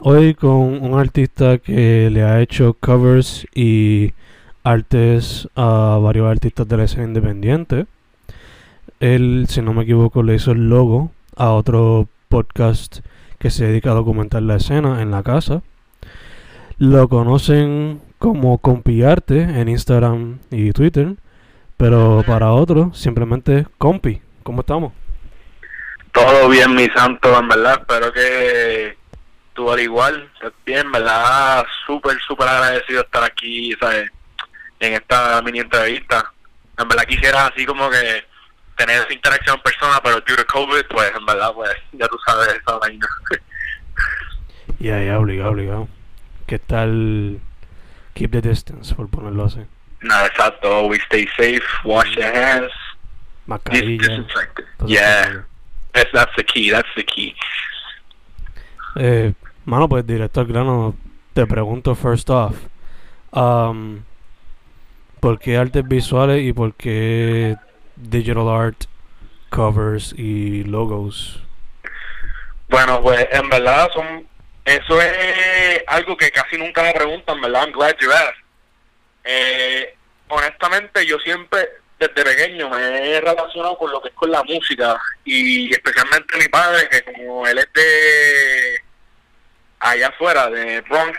Hoy con un artista que le ha hecho covers y artes a varios artistas de la escena independiente. Él, si no me equivoco, le hizo el logo a otro podcast que se dedica a documentar la escena en la casa. Lo conocen como Compiarte en Instagram y Twitter, pero para otros simplemente Compi. ¿Cómo estamos? Todo bien, mi santo, en verdad. Espero que tú al igual, bien, ¿verdad? Súper, súper agradecido de estar aquí, ¿sabes? En esta mini entrevista. En verdad quisiera así como que tener esa interacción en persona, pero due to COVID, pues en verdad, pues ya tú sabes esa vaina. Ya, ya, obligado, obligado. ¿Qué tal keep the distance, por ponerlo así? Nada, exacto. Always stay safe, wash your hands, Mascarilla. Yeah, that's, that's the key, that's the key. Eh, mano, pues directo al grano, te pregunto first off. um, ¿Por qué artes visuales y por qué digital art, covers y logos? Bueno, pues en verdad son eso es algo que casi nunca me preguntan, ¿verdad? I'm glad you asked. Eh, honestamente, yo siempre, desde pequeño, me he relacionado con lo que es con la música y especialmente mi padre, que como él es de allá afuera, de Bronx.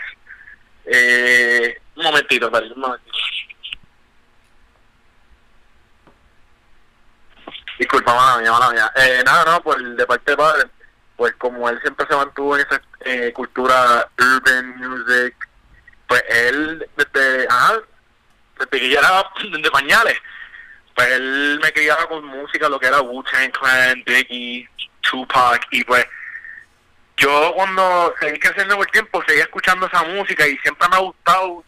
Eh, un momentito, espera, un momentito. Disculpa, mala mía, mala mía. Eh, nada, no, por de parte de padre, pues como él siempre se mantuvo en esa eh, cultura urban music, pues él desde, ajá, desde que ya era de pañales, pues él me criaba con música, lo que era Wu-Tang Clan, Biggie, Tupac, y pues yo cuando seguí creciendo por el tiempo, seguía escuchando esa música y siempre me ha gustado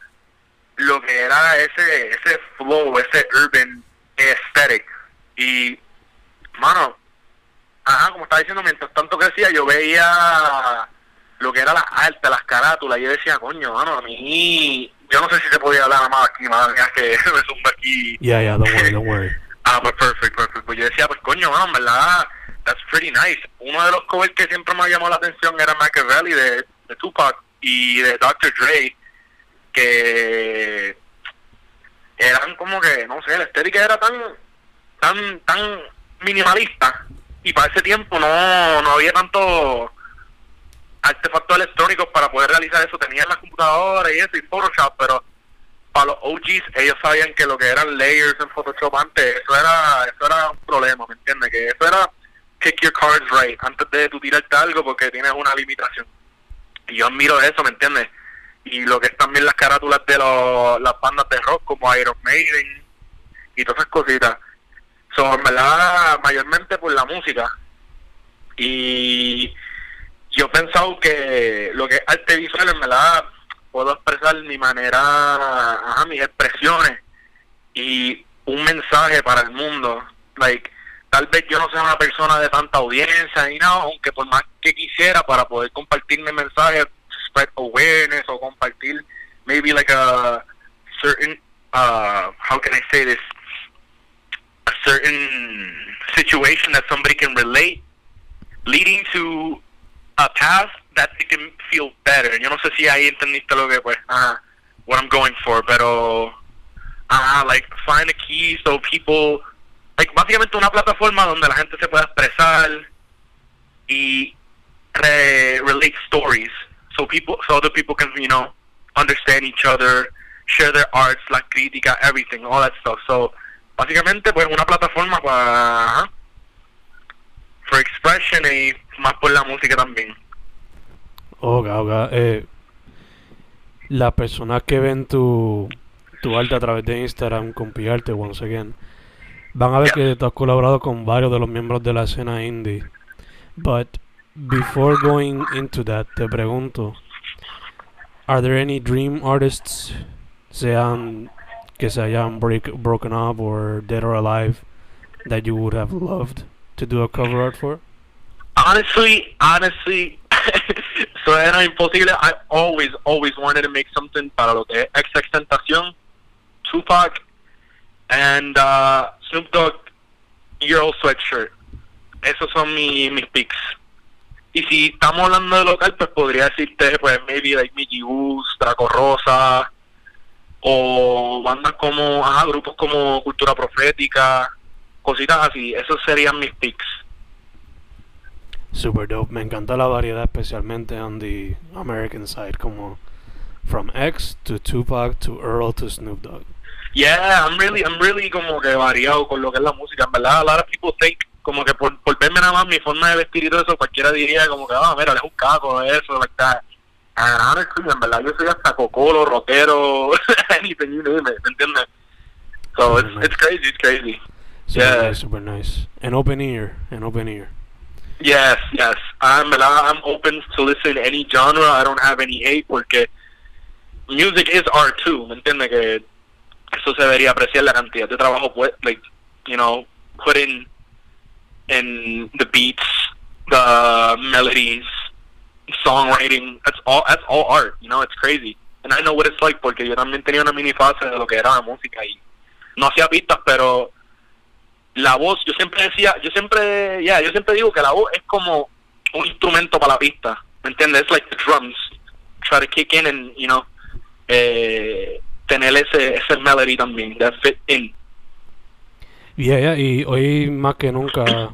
lo que era ese ese flow, ese urban aesthetic. Y, mano, ajá, como estaba diciendo, mientras tanto crecía, yo veía lo que era la arte, las carátulas, y yo decía, coño, mano, a mí, yo no sé si se podía hablar más aquí, mano, es que me zumba aquí. Yeah, yeah, don't worry, don't worry. Ah, pues perfect, perfect. Pues yo decía, pues coño, mano, en verdad, that's pretty nice. Uno de los covers que siempre me llamó la atención era Machiavelli de, de Tupac y de Dr. Dre, que eran como que, no sé, la estética era tan, tan, tan minimalista y para ese tiempo no, no había tanto artefactos electrónicos para poder realizar eso. Tenían las computadoras y eso y Photoshop, pero para los OGs ellos sabían que lo que eran layers en Photoshop antes, eso era, eso era un problema, ¿me entiendes? Que eso era pick your cards right antes de tú tirarte algo porque tienes una limitación. Y yo admiro eso, ¿me entiendes? Y lo que es también las carátulas de los, las bandas de rock como Iron Maiden y todas esas cositas. Son, en verdad, mayormente por la música. Y yo he pensado que lo que es arte visual, en verdad, puedo expresar mi manera, ajá, mis expresiones y un mensaje para el mundo. Like, tal vez yo no sea una persona de tanta audiencia ni nada, aunque por más que quisiera para poder compartir mi mensaje, spread awareness o compartir maybe like a certain uh, how can I say this? A certain situation that somebody can relate, leading to a path that they can feel better. Yo no sé si ahí entendiste lo que, pues, uh, what I'm going for, pero, uh, like, find a key so people, like, básicamente una plataforma donde la gente se pueda expresar y re relate stories, so people, so other people can, you know, understand each other, share their arts, la crítica, everything, all that stuff. So, básicamente, pues, una plataforma para, for expression y más por la música también. Ok, ok. Eh, las personas que ven tu, tu arte a través de Instagram con Piarte, once again, van a ver que tú has colaborado con varios de los miembros de la escena indie. But before going into that, te pregunto, are there any dream artists, sean que se hayan break, broken up or dead or alive, that you would have loved to do a cover art for? Honestly, honestly, so era imposible. I always, always wanted to make something para lo que es Tentacion, Tupac, and uh, Snoop Dogg Euro sweatshirt. Esos son mi, mis picks. Y si estamos hablando de local, pues podría decirte, pues, maybe like Mickey Woos, Draco Rosa, o bandas como, ajá, grupos como Cultura Profética, cositas así. Esos serían mis picks. Super dope. Me encanta la variedad, especialmente on the American side, como from X to Tupac to Earl to Snoop Dogg. Yeah, I'm really, I'm really como que variado con lo que es la música. En verdad, a lot of people think como que por, por verme nada más mi forma de vestir y todo eso, cualquiera diría como que, ah, mira, es un caco, eso, like that. And en verdad, yo soy hasta cocolo, rockero, anything you name it, ¿me entiendes? So it's, nice. it's crazy, it's crazy. Super Yeah. nice, super nice. An open ear, an open ear. Yes, yes. I'm, I'm open to listen to any genre. I don't have any hate porque music is art too. ¿Me entiendes? Que eso se debería apreciar la cantidad de trabajo, pues, like, you know, put in, the beats, the melodies, songwriting. That's all, that's all art. You know, it's crazy. And I know what it's like porque yo también tenía una mini fase de lo que era la música y no hacía pistas, pero la voz, yo siempre decía, yo siempre, ya, yo siempre digo que la voz es como un instrumento para la pista, ¿me entiendes? It's like the drums, try to kick in and, you know, eh, tener ese, ese melody también, that fit in. Yeah, yeah, y hoy más que nunca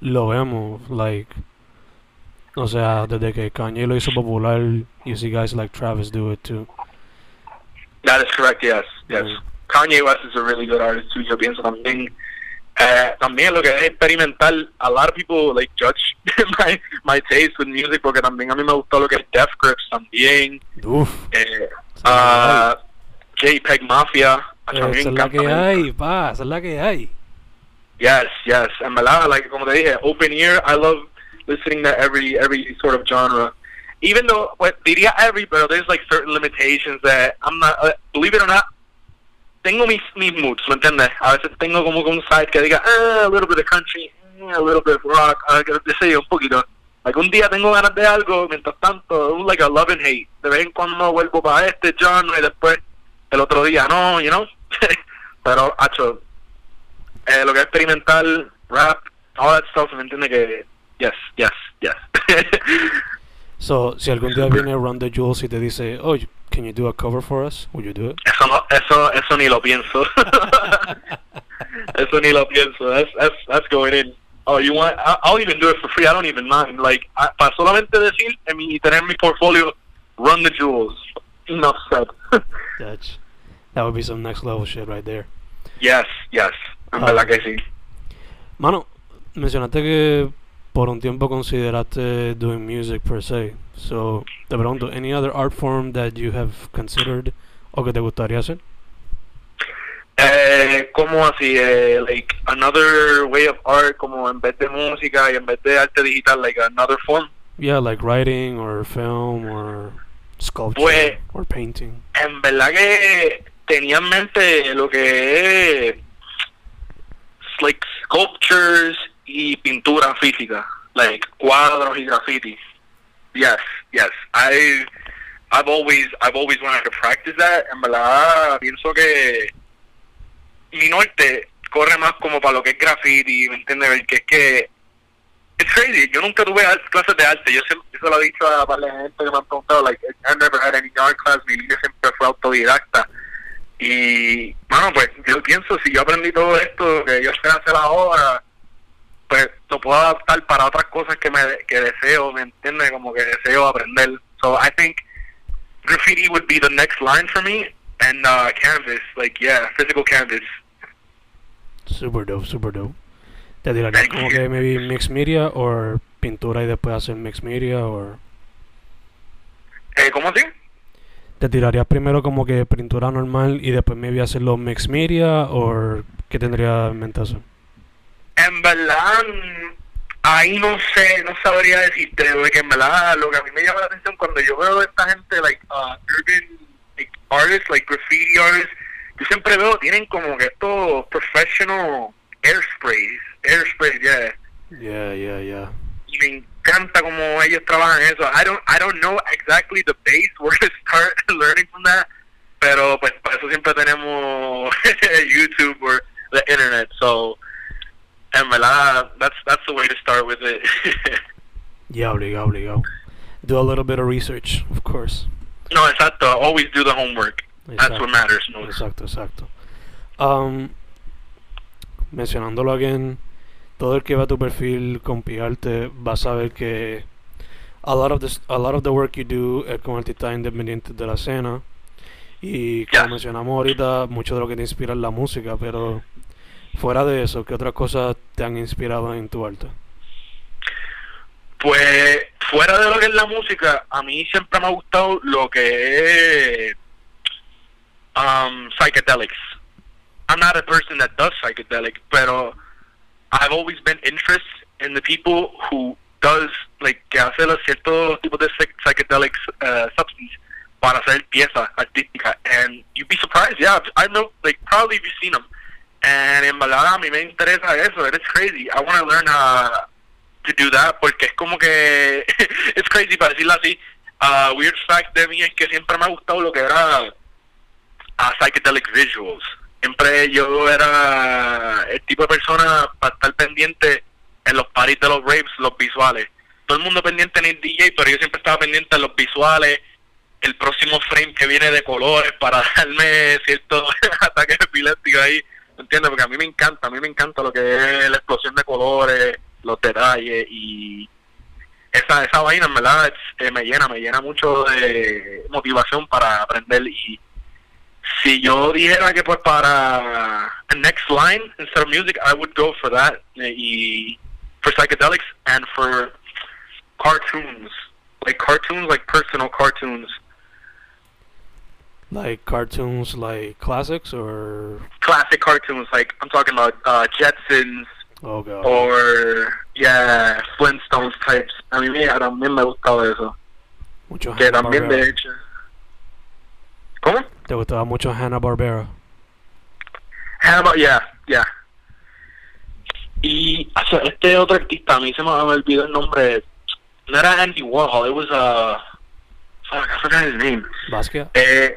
lo vemos, like, o sea, desde que Kanye lo hizo popular, you see guys like Travis do it too. That is correct, yes, yes. Mm. Kanye West is a really good artist too, yo pienso también. Eh, también lo que es experimental, a lot of people like judge my, my taste with music porque también a mí me gustó lo que es Death Grips también, Uf, eh, ah, JPEG Mafia, esa es la que hay, pa, esa es la que hay. Yes, yes. En verdad, like como te dije, open ear. I love listening to every every sort of genre. Even though, well, diría every, but there's like certain limitations that I'm not. Uh, believe it or not, tengo mis mis moods, ¿me entiendes? A veces tengo como que un side que diga, ah, a little bit of country, eh, a little bit of rock, que te sé yo, un poquito. Like un día tengo ganas de algo, mientras tanto, like a love and hate. De vez en cuando vuelvo para este genre y después el otro día no, you know. Pero, hacho, eh, lo que es experimental, rap, all that stuff, ¿me entiendes? Que, yes, yes, yes. So, si algún día viene Run the Jewels y te dice, oh, can you do a cover for us? Would you do it? eso, no, eso, eso ni lo pienso. eso ni lo pienso. That's, that's, that's going in. Oh, you want? I- I'll even do it for free. I don't even mind. Like, I- para solamente decir y tener mi portfolio, run the jewels. Enough said. That's, that would be some next level shit right there. yes, yes. En verdad que sí. Mano, mencionaste que por un tiempo consideraste doing music per se. So, te pregunto, any other art form that you have considered o que te gustaría hacer? Eh, como así, eh, like, another way of art, como en vez de música y en vez de arte digital, like another form. Yeah, like writing or film or sculpture Pues- or painting. En verdad que tenía en mente lo que es like sculptures y pintura física, like cuadros y graffiti. Yes, yes. I I've always I've always wanted to practice that. En verdad pienso que mi norte corre más como para lo que es graffiti, ¿me entiendes? Que es que it's crazy. Yo nunca tuve clases de arte. Yo, yo se lo he dicho a varias gente que me han preguntado, like, I never had any art class. Mi línea siempre fue autodidacta. Y, bueno, pues yo pienso, si yo aprendí todo esto que yo sé hacer ahora, pues lo puedo adaptar para otras cosas que me que deseo, ¿me entiendes? Como que deseo aprender. So I think graffiti would be the next line for me, and uh, canvas, like, yeah, physical canvas. Super dope, super dope. ¿Te tirarías como que maybe mixed media o pintura y después hacer mixed media o...? Eh, ¿Cómo así? ¿Te tirarías primero como que pintura normal y después maybe hacerlo mixed media o qué tendría en mente eso? En verdad, ahí no sé, no sabría decirte, porque en verdad lo que a mí me llama la atención cuando yo veo a esta gente, like, uh, urban like, artists, like graffiti artists, yo siempre veo, tienen como que estos professional airsprays, airsprays, yeah. Yeah, yeah, yeah. Y me encanta como ellos trabajan eso. I don't, I don't know exactly the base where to start learning from that, pero pues para eso siempre tenemos YouTube or the internet, so en verdad, that's, that's the way to start with it. yeah, obligado, obligado. Do a little bit of research, of course. No, exacto. Always do the homework. That's what matters most. Exacto, exacto. Um, mencionándolo again, todo el que va a tu perfil con Pigarte va a saber que a lot of this, a lot of the work you do es con artistas independientes de la escena y como Yeah. mencionamos ahorita, mucho de lo que te inspira es la música, pero fuera de eso, ¿qué otras cosas te han inspirado en tu arte? Pues fuera de lo que es la música, a mí siempre me ha gustado lo que es um, psychedelics. I'm not a person that does psychedelic, pero I've always been interested in the people who does like que hace los tipos de psychedelic uh, substance para hacer piezas artísticas. And you'd be surprised, yeah. I know, like probably you've seen them. And en verdad a mí me interesa eso. It's crazy. I want to learn how to do that porque es como que it's crazy para decirlo así. Uh, weird fact de mí es que siempre me ha gustado lo que era uh, psychedelic visuals. Siempre yo era el tipo de persona para estar pendiente en los parties de los raves, los visuales. Todo el mundo pendiente en el DJ, pero yo siempre estaba pendiente en los visuales, el próximo frame que viene de colores para darme cierto ataque epiléptico ahí. ¿Me entiendes? Porque a mí me encanta, a mí me encanta lo que es la explosión de colores, los detalles y esa esa vaina, en verdad, eh, me llena, me llena mucho de motivación para aprender y si yo dijera que pues para next line instead of music, I would go for that eh, y for psychedelics and for cartoons, like cartoons, like personal cartoons, Like cartoons, like classics or classic cartoons, like I'm talking about uh, Jetsons oh god, or yeah, Flintstones types. A mí me, también me gustaba eso. mucho Que también de hecho. ¿Cómo? Te gustaba mucho Hanna Barbera. Hannibal, yeah, yeah. Y o sea, este otro artista, a mí se me olvidó el nombre. No era Andy Warhol, it was uh, fuck, I forgot his name. Basquiat. Eh,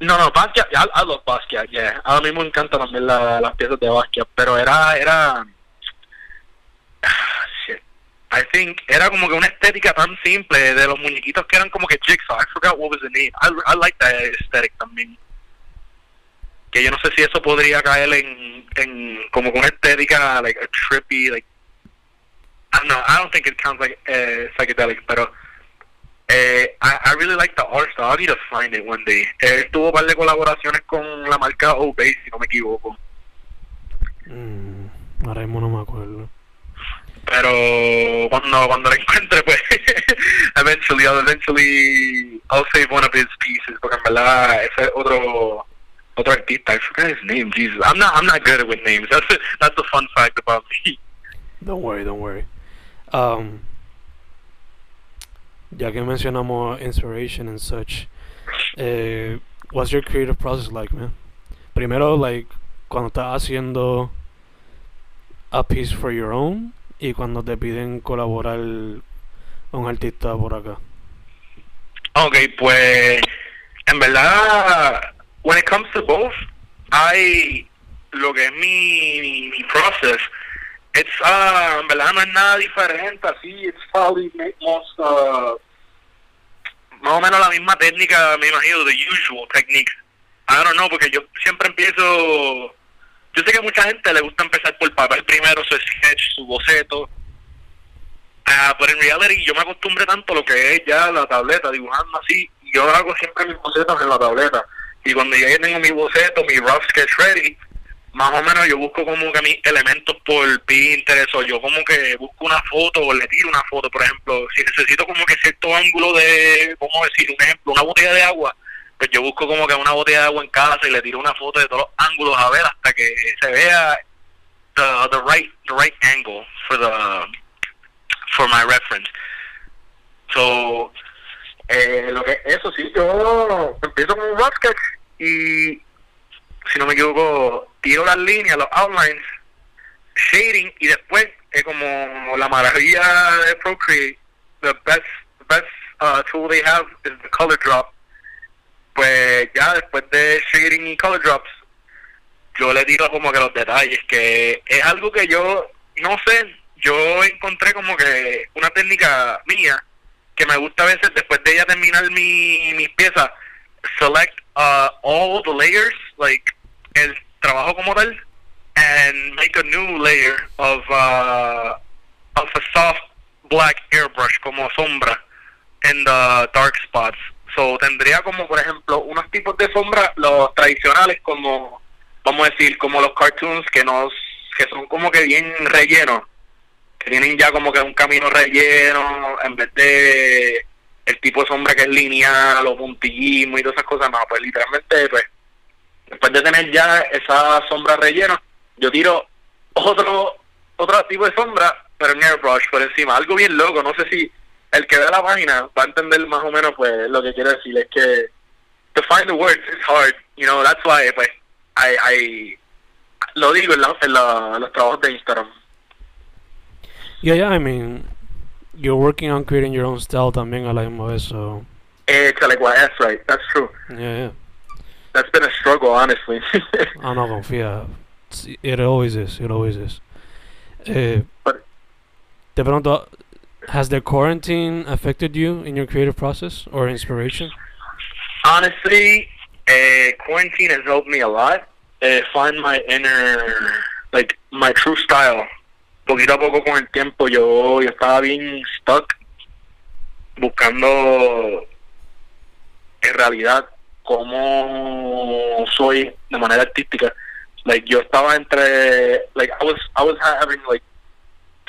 no, no, Basquiat, I, I love Basquiat, yeah. A mí me encantan también la- las piezas de Basquiat, pero era, era. I think era como que una estética tan simple de los muñequitos que eran como que Jigsaw. I forgot what was the name. I, I like that aesthetic también. Que yo no sé si eso podría caer en, en como que una estética, like a trippy, like, I don't know, I don't think it counts like uh, psychedelic, pero eh, I, really like the art style. I need to find it one day. Eh, tuvo par de colaboraciones con la marca Obey, si no me equivoco. Mm, ahora mismo no me acuerdo. Pero cuando cuando la encuentre, pues, eventually, I'll eventually, I'll save one of his pieces, porque en verdad ese es otro otro artista. I forgot his name. Jesus, I'm not I'm not good with names. That's that's a fun fact about me. Don't worry, don't worry. Um, ya que mencionamos inspiration and such, eh, what's your creative process like, man? Primero, like, cuando estás haciendo a piece for your own y cuando te piden colaborar un artista por acá. Ok, pues en verdad, when it comes to both, hay lo que es mi, mi, mi process. It's, uh, en verdad no es nada diferente, así, it's probably most, uh, más o menos la misma técnica, me imagino, the usual techniques. I don't know, porque yo siempre empiezo, yo sé que a mucha gente le gusta empezar por papel primero, su sketch, su boceto, Ah, pero en reality yo me acostumbré tanto a lo que es ya la tableta, dibujando así. Yo hago siempre mis bocetos en la tableta. Y cuando ya tengo mi boceto, mi rough sketch ready, más o menos yo busco como que mis elementos por Pinterest o yo como que busco una foto o le tiro una foto, por ejemplo, si necesito como que cierto ángulo de, ¿cómo decir? Un ejemplo, una botella de agua, pues yo busco como que una botella de agua en casa y le tiro una foto de todos los ángulos a ver hasta que se vea the, the right the right angle for the for my reference. So, eh, lo que eso sí, yo empiezo con un sketch y, si no me equivoco, tiro las líneas, los outlines, shading y después, eh, como la maravilla de Procreate, the best, the best uh, tool they have is the color drop. Pues ya después de shading color drops, yo le tiro como que los detalles, que es algo que yo no sé, yo encontré como que una técnica mía que me gusta a veces después de ya terminar mi, mis piezas, select uh, all the layers, like el trabajo como tal, and make a new layer of, uh, of a soft black airbrush como sombra en the dark spots. So tendría como por ejemplo unos tipos de sombra, los tradicionales como, vamos a decir, como los cartoons que nos que son como que bien rellenos tienen ya como que un camino relleno en vez de el tipo de sombra que es lineal o puntillismo y todas esas cosas, no, pues literalmente pues después de tener ya esa sombra relleno, yo tiro otro otro tipo de sombra, pero en airbrush por encima, algo bien loco, no sé si el que ve la página va a entender más o menos pues lo que quiero decir, es que to find the words is hard, you know, that's why pues I, I lo digo en, la, en, la, en los trabajos de Instagram. Yeah, yeah. I mean, you're working on creating your own style también a la misma vez, so. Échale, well, that's right. That's true. Yeah, yeah. That's been a struggle, honestly. Ah, no, confía. It always is. It always is. Eh, But- te pregunto, has the quarantine affected you in your creative process or inspiration? honestly, uh, quarantine has helped me a lot. Uh, find my inner, like, my true style. Poquito a poco con el tiempo yo, yo estaba bien stuck buscando en realidad cómo soy de manera artística. Like yo estaba entre, like I was, I was having like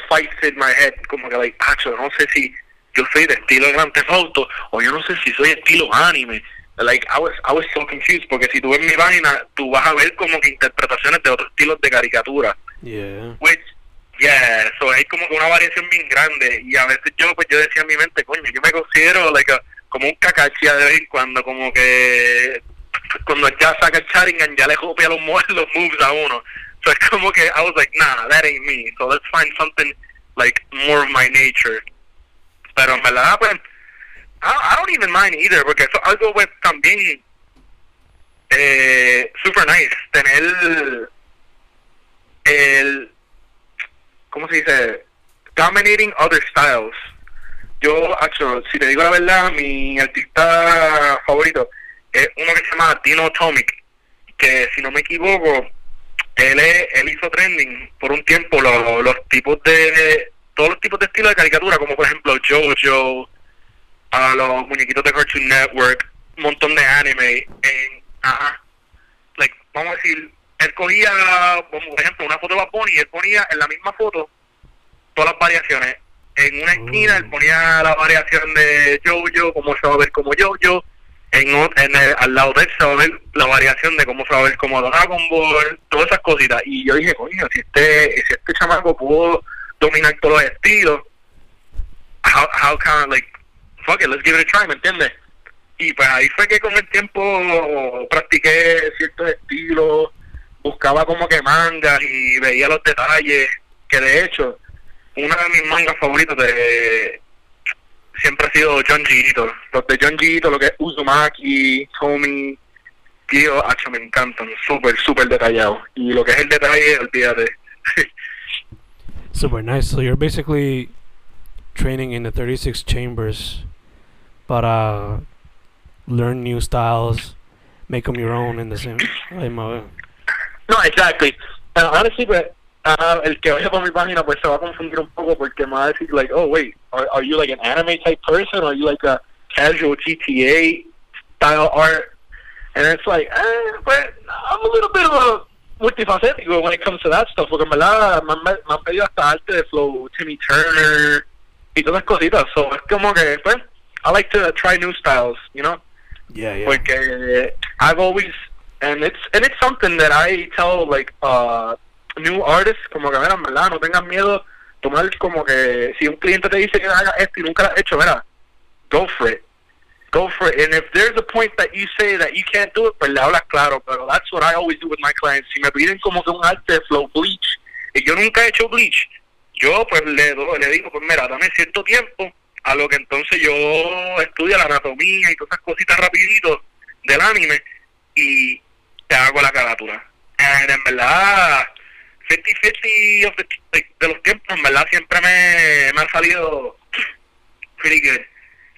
fights in my head, como que like, acho, no sé si yo soy de estilo Grand Theft Auto o yo no sé si soy estilo anime. Like I was, I was so confused porque si tú ves mi página, tú vas a ver como que interpretaciones de otros estilos de caricatura. Yeah. Which, yeah, so hay como que una variación bien grande y a veces yo pues yo decía en mi mente, coño, yo me considero like a- como un cacachia de vez en cuando, como que cuando ya saca el Sharingan ya le copia los moves a uno. Como que I was like, nah, that ain't me. So let's find something like more of my nature. Pero en verdad, pues, I, I don't even mind either, porque eso es algo pues también eh, super nice, tener el, ¿cómo se dice? Dominating other styles. Yo, actually, si te digo la verdad, mi artista favorito es uno que se llama Dino Atomic, que si no me equivoco, él, es- él hizo trending por un tiempo los, los tipos de, todos los tipos de estilo de caricatura, como por ejemplo JoJo, a los muñequitos de Cartoon Network, un montón de anime, en, ajá, like, vamos a decir, él cogía, como por ejemplo, una foto de Bad Bunny él ponía en la misma foto todas las variaciones. En una esquina él Mm. ponía la variación de JoJo, cómo se va a ver como JoJo. En, en el- al lado de él se va a ver la variación de cómo se va a ver como Dragon Ball, todas esas cositas. Y yo dije, coño, si este, si este chamaco pudo dominar todos los estilos, how, how can, like, fuck it, let's give it a try, ¿me entiendes? Y pues ahí fue que con el tiempo practiqué ciertos estilos, buscaba como que mangas y veía los detalles, que de hecho, una de mis mangas favoritos de siempre ha sido John Gito. Los de John Gito, lo que es Uzumaki, Tommy, tío, hacho, me encantan. Súper, súper detallados. Y lo que es el detalle, olvídate. Super nice. So you're basically training in the 36 chambers para learn new styles, make them your own in the same. No, exactly. Uh, honestly, but uh, el que vaya por mi página pues se va a confundir un poco porque me va a decir like, oh wait, are, are you like an anime type person? Or are you like a casual GTA style art? And it's like, eh, but I'm a little bit of a multifacético when it comes to that stuff porque en verdad me han, me han pedido hasta arte de flow, Timmy Turner y todas esas cositas. So es como que, pues, I like to try new styles, you know? Yeah, yeah. porque I've always and it's and it's something that I tell like uh new artists como que mira en verdad no tengan miedo tomar como que si un cliente te dice que haga esto y nunca lo has hecho mira go for it. Go for it. And if there's a point that you say that you can't do it pues le hablas claro pero that's what I always do with my clients. Si me piden como que un arte flow bleach y yo nunca he hecho bleach yo pues le le digo pues mira dame cierto tiempo a lo que entonces yo estudio la anatomía y todas esas cositas rapidito del anime y te hago la carátula. And en verdad, 50-50 of the- like, de los tiempos, verdad siempre me, me han salido pretty good.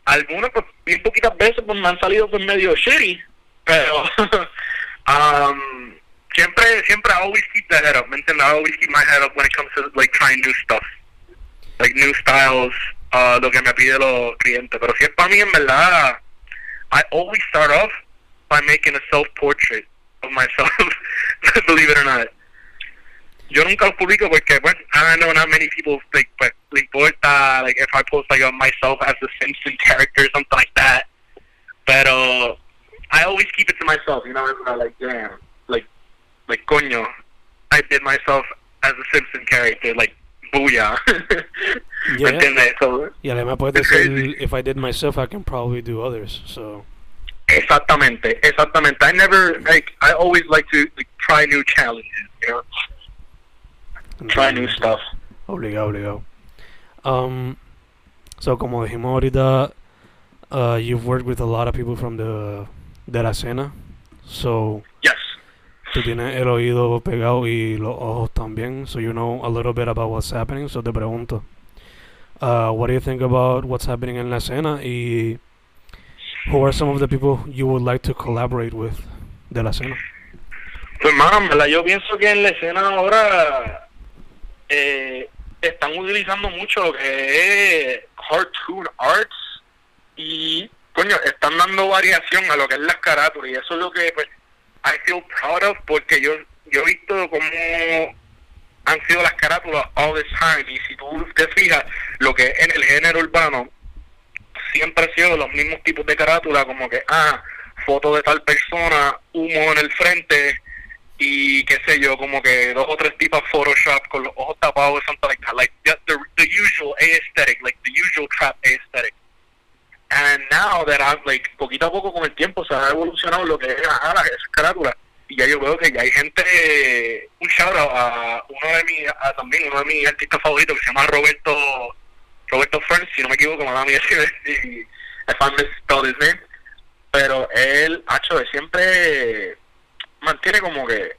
Algunos, pues, bien poquitas veces, pues me han salido pues medio shitty, pero um, siempre, siempre I always keep that head up, ¿me entiendes? I always keep my head up when it comes to like trying new stuff, like new styles, uh, lo que me pide los clientes. Pero si es para mí, en verdad, I always start off by making a self-portrait of myself, believe it or not. Yo nunca lo publico porque, bueno, I know not many people like, pues, le importa, like, if I post like myself as a Simpson character or something like that. Pero I always keep it to myself, you know, not like, damn, like, like, coño, I did myself as a Simpson character, like, booyah. ¿Me Yeah. entiendes? So, Y además puedes decir, if I did myself, I can probably do others. So, Exactamente, exactamente. I never like. I always like to like, try new challenges. You know, try new stuff. Obligado, obligado. Um, so como dijimos ahorita, uh, you've worked with a lot of people from the de la escena. So Yes. tú tienes el oído pegado y los ojos también. So you know a little bit about what's happening. So te pregunto, uh, what do you think about what's happening in la escena y who are some of the people you would like to collaborate with de la escena? Pues verdad, yo pienso que en la escena ahora eh, están utilizando mucho lo que es cartoon arts y coño, están dando variación a lo que es las carátulas y eso es lo que pues I feel proud of porque yo yo he visto cómo han sido las carátulas all this time y si tú te fijas lo que es en el género urbano siempre ha sido los mismos tipos de carátula como que ah foto de tal persona humo en el frente y qué sé yo como que dos o tres tipos Photoshop con los ojos tapados something like that like the, the, the usual aesthetic like the usual trap aesthetic. And now that I'm like poquito a poco con el tiempo se ha evolucionado lo que es ajá, las carátulas y ya yo veo que ya hay gente un shout out a uno de mis a también uno de mis artistas favoritos que se llama Roberto Roberto Ferns si no me equivoco me da mía si, if I misspelled his name. Pero él hecho de siempre mantiene como que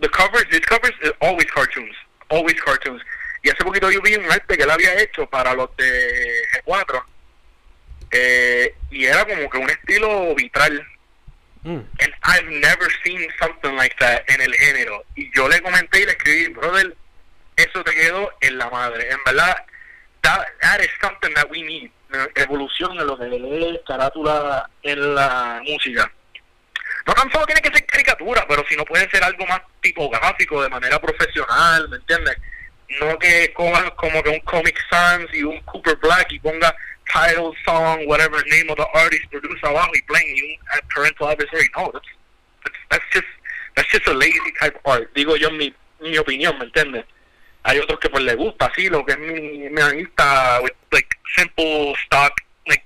the covers his covers is always cartoons always cartoons y hace poquito yo vi un arte que él había hecho para los de G4 eh, y era como que un estilo vitral Mm. and I've never seen something like that en el género. Y yo le comenté y le escribí, brother, eso te quedó en la madre. En verdad, that, that is something that we need. ¿no? Evolución en lo que es carátula en la música. No tan solo tiene que ser caricatura, pero si no puede ser algo más tipográfico, de manera profesional, ¿me entiendes? No que cojas como que un Comic Sans y un Cooper Black y ponga title, song, whatever name of the artist, produce abajo y plain y un parental advisory. No, that's, that's, just that's just a lazy type of art. Digo yo en mi, mi opinión, ¿me entiendes? Hay otros que pues les gusta así, lo que es mi, mi with like simple stock, like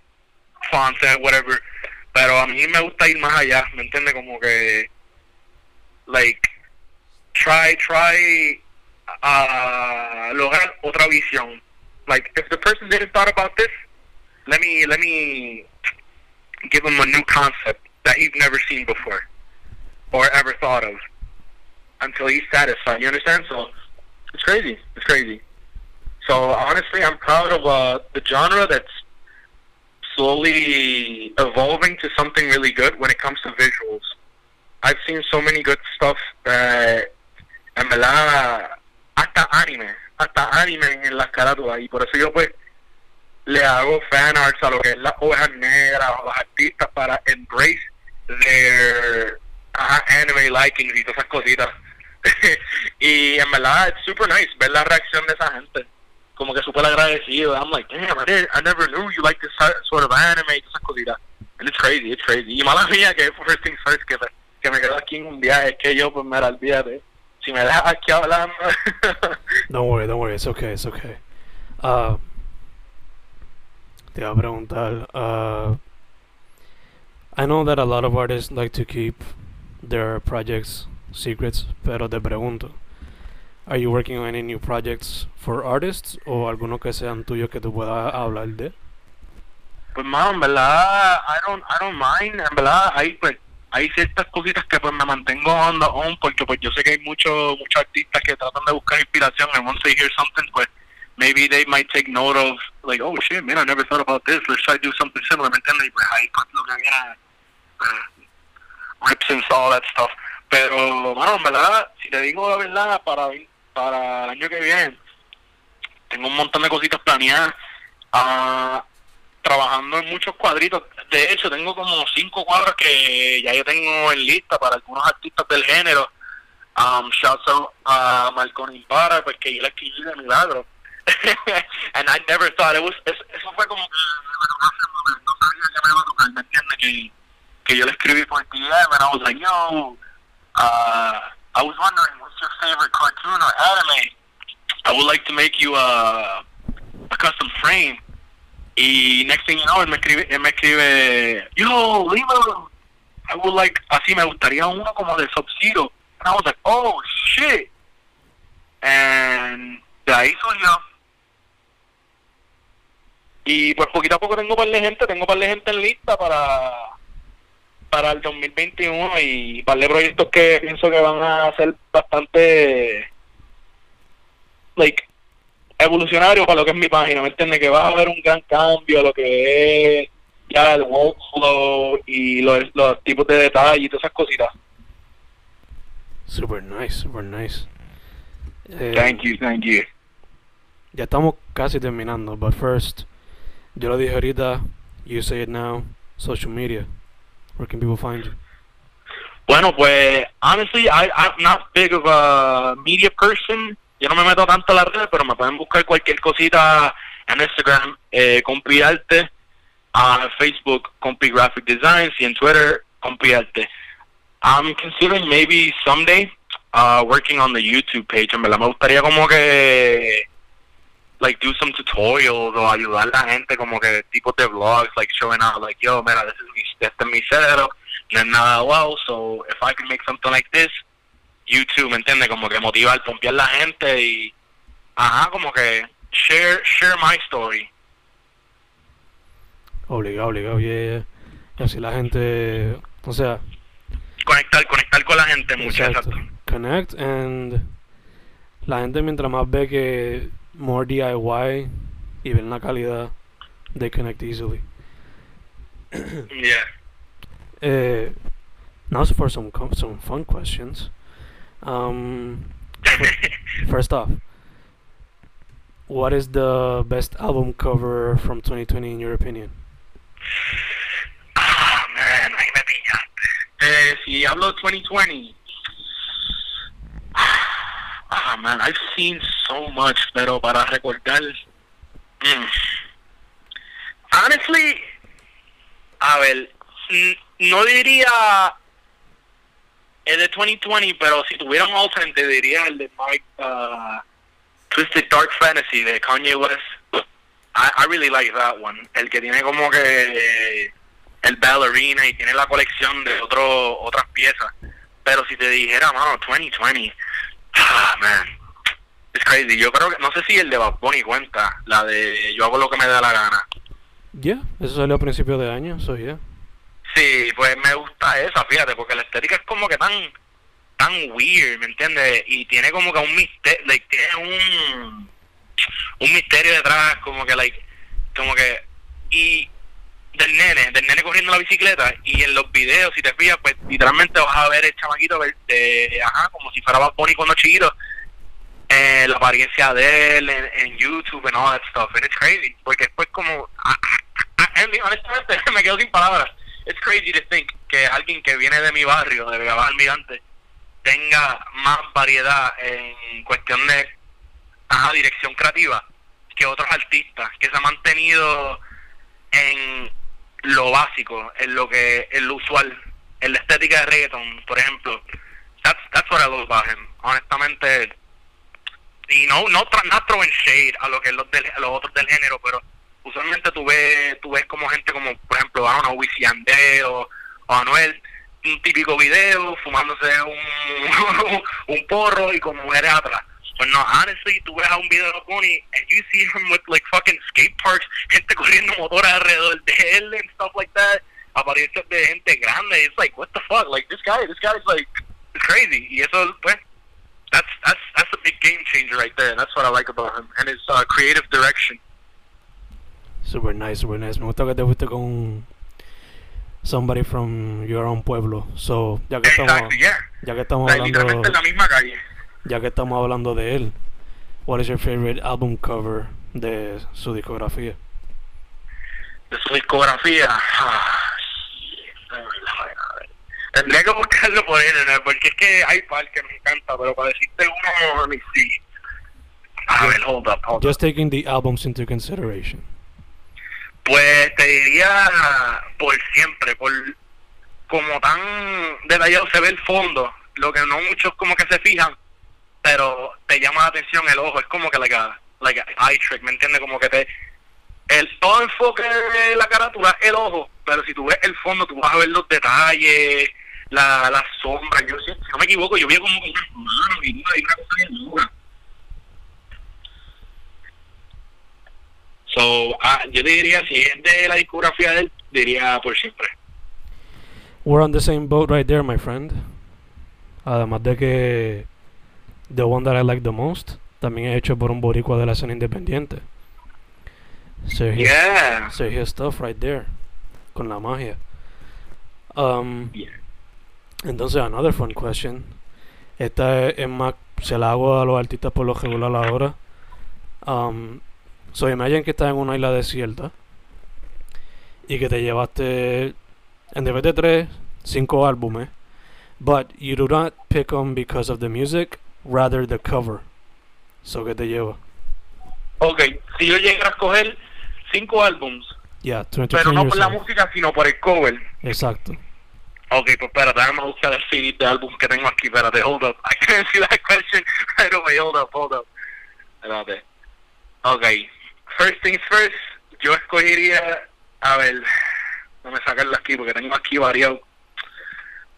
fonts whatever. Pero a mí me gusta ir más allá, ¿me entiendes? Como que, like, try, try a lograr otra visión. Like, if the person didn't thought about this, let me let me give him a new concept that he's never seen before or ever thought of until he's satisfied. You understand? So it's crazy. It's crazy. So honestly, I'm proud of uh, the genre that's slowly evolving to something really good when it comes to visuals. I've seen so many good stuff that en verdad hasta anime, hasta anime en las carátulas y por eso yo pues le hago fan arts a lo que es las ovejas negras o los artistas para embrace their uh, anime likings y todas esas cositas. y en verdad, it's super nice ver la reacción de esa gente. Como que súper agradecido. I'm like, damn, I, did, I never knew you like this sort of anime y esas cositas. And it's crazy, it's crazy. Y mala mía que first things first, que, que me quedo aquí en un viaje, que yo pues me la olvídate. Si me dejas aquí hablando. don't worry, don't worry, it's okay, it's okay. Uh, te iba a preguntar, uh, I know that a lot of artists like to keep their projects secrets, pero te pregunto, are you working on any new projects for artists o algunos que sean tuyos que tú puedas hablar de? Pues mano, en verdad, I don't, I don't mind, en verdad, hay pues hay ciertas cositas que pues me mantengo on the on porque pues yo sé que hay muchos muchos artistas que tratan de buscar inspiración and once they hear something pues maybe they might take note of like oh shit man I never thought about this let's try to do something similar ¿me entiendes? y pues ahí pues lo que era uh, rips and all that stuff pero bueno en verdad si te digo la verdad para para el año que viene tengo un montón de cositas planeadas uh, trabajando en muchos cuadritos. De hecho, tengo como cinco cuadros que ya yo tengo en lista para algunos artistas del género. Um, shouts out a Marconi Impara, pues que yo le escribí de milagro. And I never thought it was, eso, eso fue como que no sabía que me iba a tocar, ¿me entiendes? Que, que yo le escribí por ti, and I was like, yo, uh, I was wondering, your favorite cartoon or anime? I would like to make you a, a custom frame y next thing you know, él me escribe, él me escribe yo, Lima, I would like, así me gustaría uno como de Sub-Zero. And I was like, oh, shit. And de ahí surgió. Y pues poquito a poco tengo par de gente, tengo par de gente en lista para para el 2021 y par de proyectos que pienso que van a ser bastante like evolucionario para lo que es mi página, ¿me entiendes? Que va a haber un gran cambio a lo que es ya el workflow y los, los tipos de detalles y todas esas cositas. Super nice, super nice. Eh, thank you, thank you. Ya estamos casi terminando, but first, yo lo dije ahorita, you say it now, social media. Where can people find you? Bueno, pues, honestly, I, I'm not big of a media person. yo no me meto tanto a las redes, pero me pueden buscar cualquier cosita en Instagram, eh, Compi Arte, a Facebook, Compi Graphic Designs, y en Twitter, Compi Arte. I'm considering maybe someday uh, working on the YouTube page. En verdad me gustaría como que like do some tutorials o ayudar a la gente como que tipos de vlogs like showing out like yo mira this is mi, este es mi setup no es nada wow so if I can make something like this YouTube, ¿me entiendes? Como que motivar, pompear la gente y, ajá, como que share, share my story. Obligado, obligado, yeah, Y así la gente, o sea... Conectar, conectar con la gente, muchachos. Connect and la gente mientras más ve que more DIY y ven la calidad, they connect easily. yeah. Uh, now for some some fun questions. Um, first off, what is the best album cover from 2020 in your opinion? Oh man, ahí me Eh, si hablo 2020, ah man, I've seen so much, pero para recordar, mm. honestly, a ver, no diría es de 2020, pero si tuviera un alternate, diría el de Mike uh, Twisted Dark Fantasy de Kanye West. I, I really like that one. El que tiene como que el ballerina y tiene la colección de otro, otras piezas. Pero si te dijera, mano, 2020, ah, man, it's crazy. Yo creo que, no sé si el de Bad Bunny cuenta, la de yo hago lo que me da la gana. Yeah, eso salió a principios de año, so yeah. Sí, pues me gusta esa, fíjate, porque la estética es como que tan tan weird, ¿me entiendes? Y tiene como que un misterio, like, tiene un un misterio detrás, como que like como que y del nene, del nene corriendo la bicicleta y en los videos, si te fijas, pues literalmente vas a ver el chamaquito de, ajá, como si fuera Bad Bunny cuando chiquito, eh, la apariencia de él en, YouTube and all that stuff, and it's crazy, porque después como, honestamente me quedo sin palabras, it's crazy to think que alguien que viene de mi barrio, de Vega Almirante, tenga más variedad en cuestión de ajá, dirección creativa que otros artistas, que se han mantenido en lo básico, en lo que en lo usual, en la estética de reggaeton, por ejemplo. That's, that's what I love about him. Honestamente, y no no not throwing shade a lo que los, del, los otros del género, pero usualmente tú ves tú ves como gente como, por ejemplo, I don't know, Wisin o, o Anuel, un típico video fumándose un, un porro y con mujeres atrás But no, honestly, tú ves a un video de Bunny and you see him with like fucking skate parks, gente corriendo motores alrededor de él and stuff like that. Apariencias de gente grande. It's like, what the fuck? Like this guy, this guy's like, it's crazy. Y eso, pues, that's that's that's a big game changer right there. And that's what I like about him and his uh, creative direction. Super nice, super nice. Me gusta que te fuiste con somebody from your own pueblo. So, ya que exactly, estamos, yeah. ya que estamos like, hablando, literalmente en la misma calle. Ya que estamos hablando de él, what is your favorite album cover de su discografía? De su discografía. Tendría que buscarlo por internet, porque es que hay par que me encanta, pero para decirte uno, ni sí. A ver, hold up, hold Just taking the albums into consideration. Pues te diría por siempre, por como tan detallado se ve el fondo, lo que no muchos como que se fijan, pero te llama la atención el ojo, es como que like a, like a eye trick, ¿me entiendes? Como que te el todo enfoque de la carátula el ojo, pero si tú ves el fondo tú vas a ver los detalles, la, la sombra, yo si, no me equivoco, yo vi como y una, y una cosa bien dura. So, ah, yo diría, si es de la discografía de él, diría por siempre. We're on the same boat right there, my friend. Además de que The One That I Like the Most también es hecho por un boricua de la escena independiente. Sergio, Yeah. Sergio Stuff right there. Con la magia. Um, Yeah. entonces, another fun question. Esta es, es más, se la hago a los artistas por lo regular ahora. Um, so imagine que estás en una isla desierta y que te llevaste en vez de tres, cinco álbumes, but you do not pick them because of the music, rather the cover. So que te lleva. Ok, si yo llegara a escoger cinco álbums, Yeah, pero no por la música, sino por el cover. Exacto. Ok, pues espérate, déjame buscar el CD de álbum que tengo aquí, espérate, hold up. I can't see that question right away, hold up, hold up. Espérate. Ok, first things first, yo escogería, a ver, déjame sacarlo aquí porque tengo aquí variado.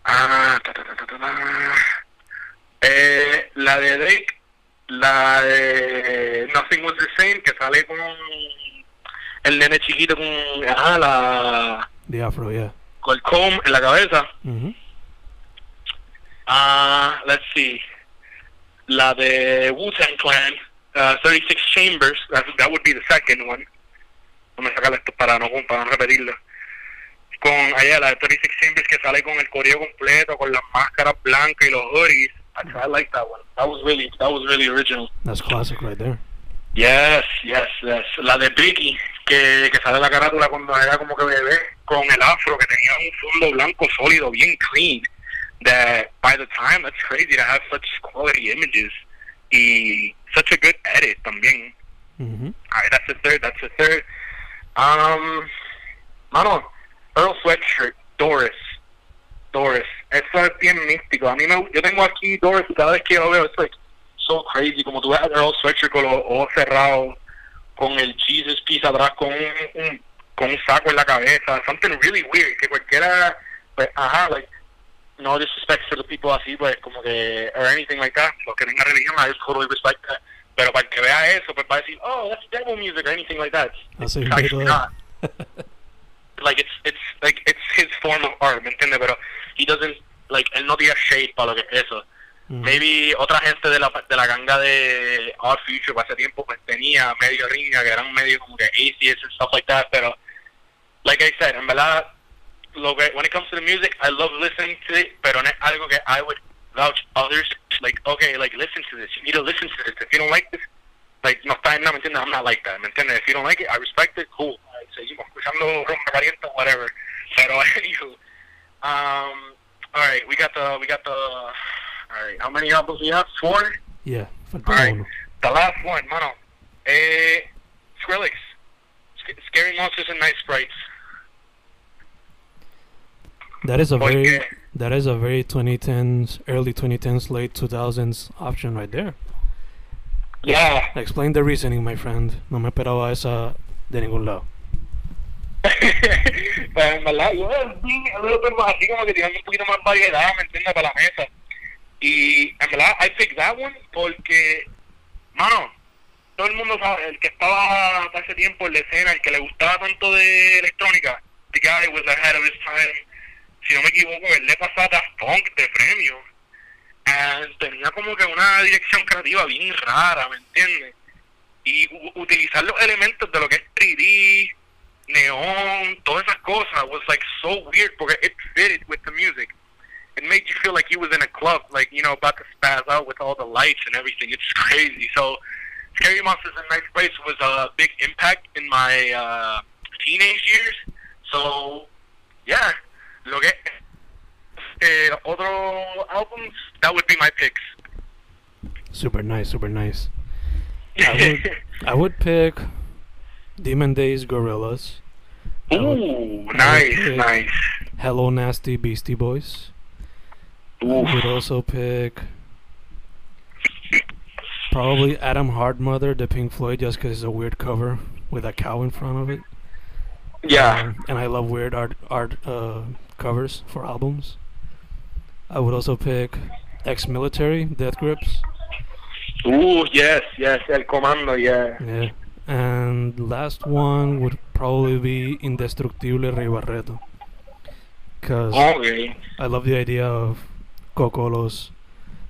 Ah, ta, ta, ta, ta, ta, ta. Eh, la de Drake, la de Nothing Was The Same, que sale con el nene chiquito con, ajá, la, The Afro, yeah. con el comb en la cabeza. Ah, let's see. La de Wu-Tang Clan, uh, 36 Chambers, that, that would be the second one. Vamos a sacar esto para no, para no repetirlo. Con allá la de 36 Chambers que sale con el coreo completo, con las máscaras blancas y los hoodies. I, I like that one. That was really, that was really original. That's classic right there. Yes, yes, yes. La de Biggie, que, que sale la carátula cuando era como que bebé, con el afro, que tenía un fondo blanco sólido, bien clean. That by the time, that's crazy to have such quality images. Y such a good edit también. Mhm. Alright, that's the third, that's the third. Um, mano, Earl Sweatshirt, Doris. Doris. Eso es bien místico. A mí me, yo tengo aquí Doris y cada vez que yo veo, es like so crazy. Como tú ves a Earl Sweatshirt con los ojos cerrados, con el Jesus piece atrás, con un, un- con un saco en la cabeza. Something really weird. Que cualquiera, pues, ajá, like, no disrespect for the people así, pues, como que, or anything like that. Los que tengan religión, I totally respect that. Pero para el que vea eso, pues va a decir, oh, that's devil music or anything like that. It's actually not. like it's it's like it's his form of art, ¿me entiendes? Pero he doesn't like él no tira shade para lo que es eso. Mhm. Maybe otra gente de la de la ganga de Odd Future para ese tiempo pues tenía medio riña que eran medio como que atheists and stuff like that, pero like I said, en verdad lo que when it comes to the music, I love listening to it, pero no es algo que I would vouch others like okay, like listen to this. You need to listen to this. If you don't like this, like no está nada, ¿me entiendes? I'm not like that, ¿me entiendes? If you don't like it, I respect it, cool. Like, seguimos escuchando Rompe Caliente, whatever. Pero anywho, um, all right, we got the we got the all right. How many albums we have? Four. Yeah, All right. uno. The last one, mano. Eh, Skrillex. Sc- Scary Monsters and Night Sprites. That is a very that is a very 2010s, early 2010s, late 2000s option right there. yeah. Explain the reasoning, my friend. No me esperaba esa de ningún lado. pues en verdad, yo bit más así como que tirando un poquito más variedad, ¿me entiendes? Para la mesa. Y en verdad, I picked that one porque, mano, todo el mundo sabe, el que estaba ese tiempo en la escena, el que le gustaba tanto de electrónica, the guy was ahead of his time. Si no me equivoco, él le pasaba Daft Punk de premio. And tenía como que una dirección creativa bien rara, ¿me entiendes? Y utilizar los elementos de lo que es 3D, neon, todas esas cosas was like so weird porque it fitted with the music. It made you feel like you was in a club, like, you know, about to spaz out with all the lights and everything. It's crazy. So, Scary Monsters and Night Place was a big impact in my uh, teenage years. So, yeah, lo que eh, otro albums, that would be my picks. Super nice, super nice. I would, I would pick Demon Days Gorillas, Ooh, nice, pick nice. Hello Nasty Beastie Boys. I would also pick probably Adam Hardmother, the Pink Floyd, just because it's a weird cover with a cow in front of it. Yeah. Um, and I love weird art art uh, covers for albums. I would also pick Ex-Military, Death Grips. Ooh, yes, yes, El Comando, yeah. Yeah. And last one would probably be Indestructible Rey Barreto. Because Okay. I love the idea of Cocolos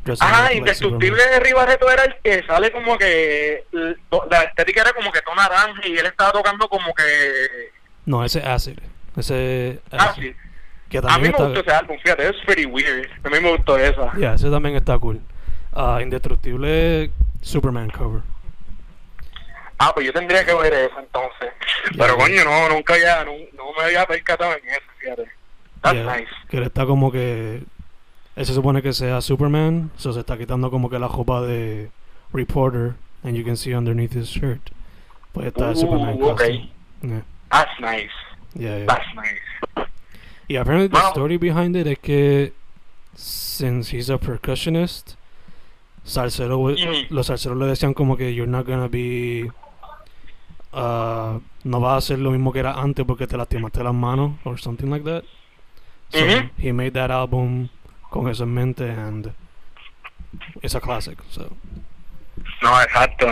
Ah, Superman. Indestructible de Ribarreto era el que sale como que la estética era como que todo naranja y él estaba tocando como que No, ese Acid. Ese ah, Acid. A mí me está... gustó ese álbum, fíjate, es pretty weird. A mí me gustó esa. Yeah, ese también está cool. Ah, Indestructible Superman cover. Ah, pues yo tendría que ver eso entonces. Pero Ya. coño, no, nunca ya, no, no me había percatado en eso, fíjate. That's Yeah, nice. Que él está como que... Él se supone que sea Superman, so se está quitando como que la ropa de Reporter, and you can see underneath his shirt. Pues está Ooh, Superman okay. Yeah, That's nice. yeah, yeah. That's nice. Y apparently the Wow. story behind it es que since he's a percussionist, we- Mhm. los salseros le decían como que you're not gonna be uh, no vas a hacer lo mismo que era antes porque te lastimaste las manos or something like that. So he made that album con eso en mente and it's a classic. So No, exacto.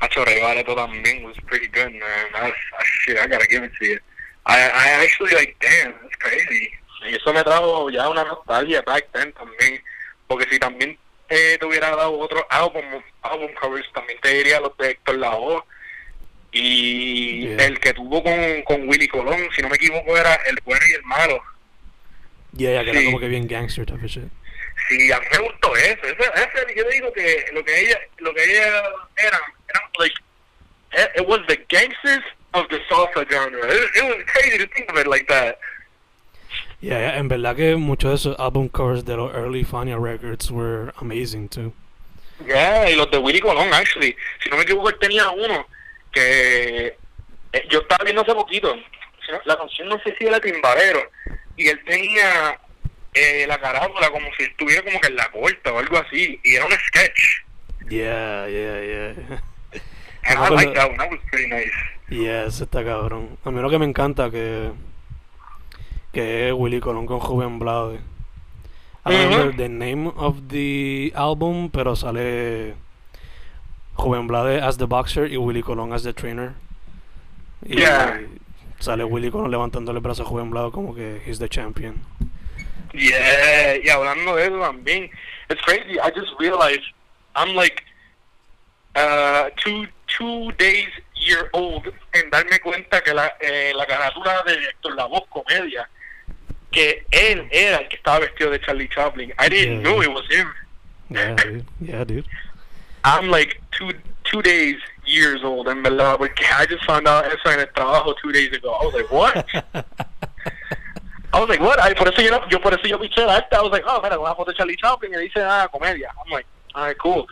Hacho Ribarreto también was pretty good, man. That's, that's shit, I gotta give it to you. I, I actually like, damn, that's crazy. Y eso me trajo ya una nostalgia back then también. Porque si también eh, te hubiera dado otro álbum, album covers, también te diría los de Héctor Lavoe. Y Yeah. el que tuvo con, con Willy Colón, si no me equivoco, era El Bueno y el Malo. yeah, yeah, que era Sí. como que bien gangster type of shit. Sí, a mí me gustó eso. Ese, ese, yo digo que lo que ella, lo que ella eran, eran like, it, it was the gangsters of the salsa genre. It, it was crazy to think of it like that. Yeah, yeah, en verdad que muchos de esos album covers de los early Fania records were amazing too. Yeah, y los de Willy Colón, actually. Si no me equivoco, él tenía uno que eh, yo estaba viendo hace poquito. La canción no sé si era Timbalero. Y él tenía eh, la carátula como si estuviera como que en la corta o algo así. Y era un sketch. Yeah, yeah, yeah. And I like that one. That was pretty nice. Yeah, ese está cabrón. A mí lo que me encanta que que es Willy Colón con Juven Blade. I remember the name of the album, pero sale Juven Blade as the boxer y Willy Colón as the trainer. Y Yeah. Sale Willy con levantándole el brazo a Juven Blanco como que he's the champion. Yeah, y hablando de eso también, it's crazy. I just realized I'm like uh, two two days year old en darme cuenta que la eh, la carátula de Héctor Lavoe comedia que él era el que estaba vestido de Charlie Chaplin. I didn't Yeah. know it was him. Yeah, dude. Yeah, dude. I'm like two two days years old en verdad porque I just found out eso en el trabajo two days ago. I was like, what? I was like, what? Ay, por eso yo, yo por eso yo piché el arte. I was like, oh, mira, una foto de Charlie Chaplin y dice, ah, comedia. I'm like, ah, cool.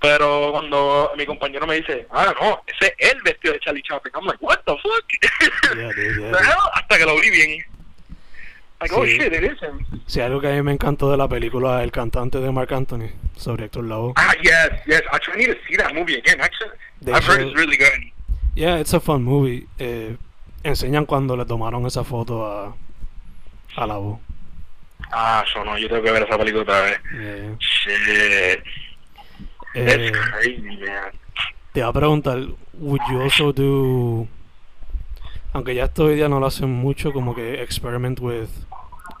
Pero cuando mi compañero me dice, ah, no, ese es el vestido de Charlie Chaplin. I'm like, what the fuck? Yeah, dude, yeah, dude. Hasta que lo vi bien. Like, oh Sí. shit, it is him. Si algo que a mí me encantó de la película El cantante de Mark Anthony sobre Héctor Lavoe. Ah, yes, yes. I need to see that movie again. Actually, They I've heard it's really good. Yeah, it's a fun movie. Eh, enseñan cuando le tomaron esa foto a, a Lavoe. Ah, yo no, yo tengo que ver esa película otra vez. Yeah. Shit. Eh, That's crazy, man. te iba a preguntar, would you also do, aunque ya esto hoy día no lo hacen mucho, como que experiment with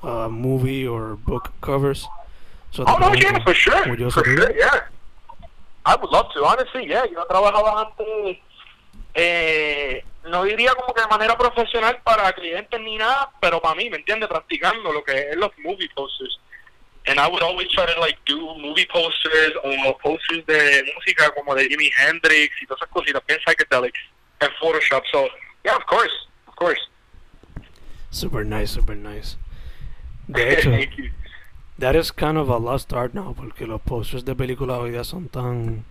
uh, movie or book covers? So Oh, no, yeah, for sure. For sure, yeah. I would love to, honestly, yeah. Yo trabajaba antes, eh, no diría como que de manera profesional para clientes ni nada, pero para mí, ¿me entiendes? Practicando lo que es los movie posters. And I would always try to like do movie posters o posters de música como de Jimi Hendrix y todas esas cositas bien psychedelics en Photoshop. So, yeah, of course, of course. Super nice, super nice. De hecho, that is kind of a lost art now, porque los posters de películas hoy día son tan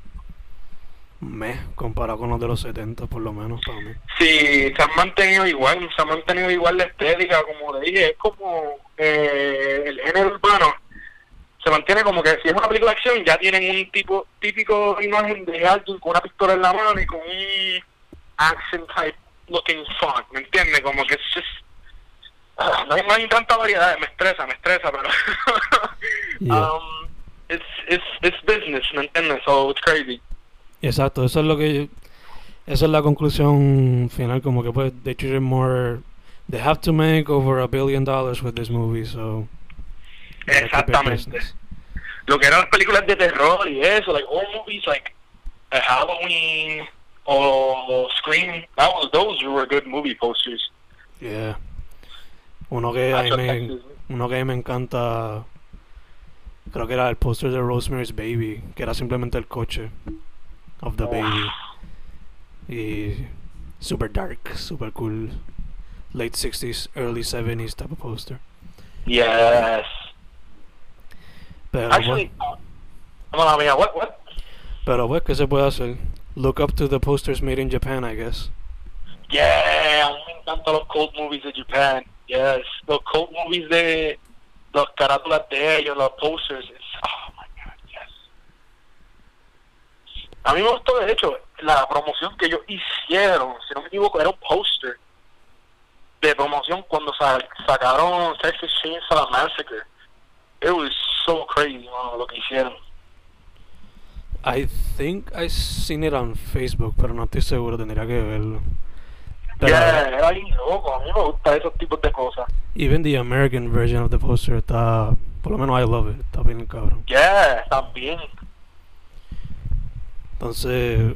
meh comparado con los de los 70 por lo menos para mí. Sí, se han mantenido igual, se ha mantenido igual la estética, como le dije, es como eh, el género urbano. Se mantiene como que si es una película de acción, ya tienen un tipo típico imagen de alguien con una pistola en la mano y con un action type looking font, ¿me entiendes? Como que es just, no, hay, no hay tanta variedad, me estresa, me estresa, pero Yeah. um, it's, it's, it's business, ¿me entiendes? So it's crazy. Exacto, eso es lo que esa es la conclusión final como que pues they treat it more they have to make over a billion dollars with this movie so Exactamente. lo que eran las películas de terror y eso, like old movies like uh, Halloween or Scream, that was those were good movie posters. Yeah. Uno que a mí me, uno que a mí me encanta creo que era el póster de Rosemary's Baby, que era simplemente el coche of the baby. Y super dark, super cool. Late 60s, early 70s type of poster. Yes. Pero Actually, bueno, on, mía, what, what? pero pues, ¿qué se puede hacer? Look up to the posters made in Japan, I guess. Yeah, me encantan los cult movies de Japan. Yes, los cult movies de los carátulas de ellos, los posters. Oh my god, yes. A mí me gustó, de hecho, la promoción que ellos hicieron, si no me equivoco, era un póster de promoción cuando sa- sacaron Texas Chainsaw Massacre. It was so crazy, lo que hicieron. I think I seen it on Facebook, pero no estoy seguro, tendría que verlo. Pero Yeah, era bien loco, a mí me gustan esos tipos de cosas. even the American version of the poster está, por lo menos I love it, está bien cabrón. Yeah, también. Entonces,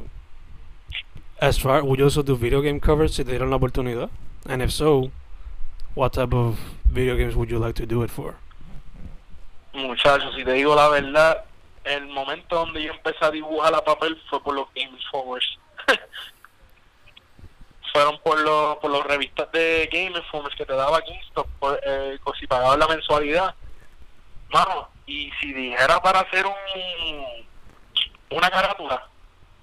as far, also do video game covers si te dieran la oportunidad? And if so, what type of video games would you like to do it for? Muchachos, si te digo la verdad, el momento donde yo empecé a dibujar a papel fue por los Game Informers. Fueron por los por las revistas de Game Informers que te daba GameStop, por, eh, pues, si pagabas la mensualidad. Mano, y si dijera para hacer un una carátula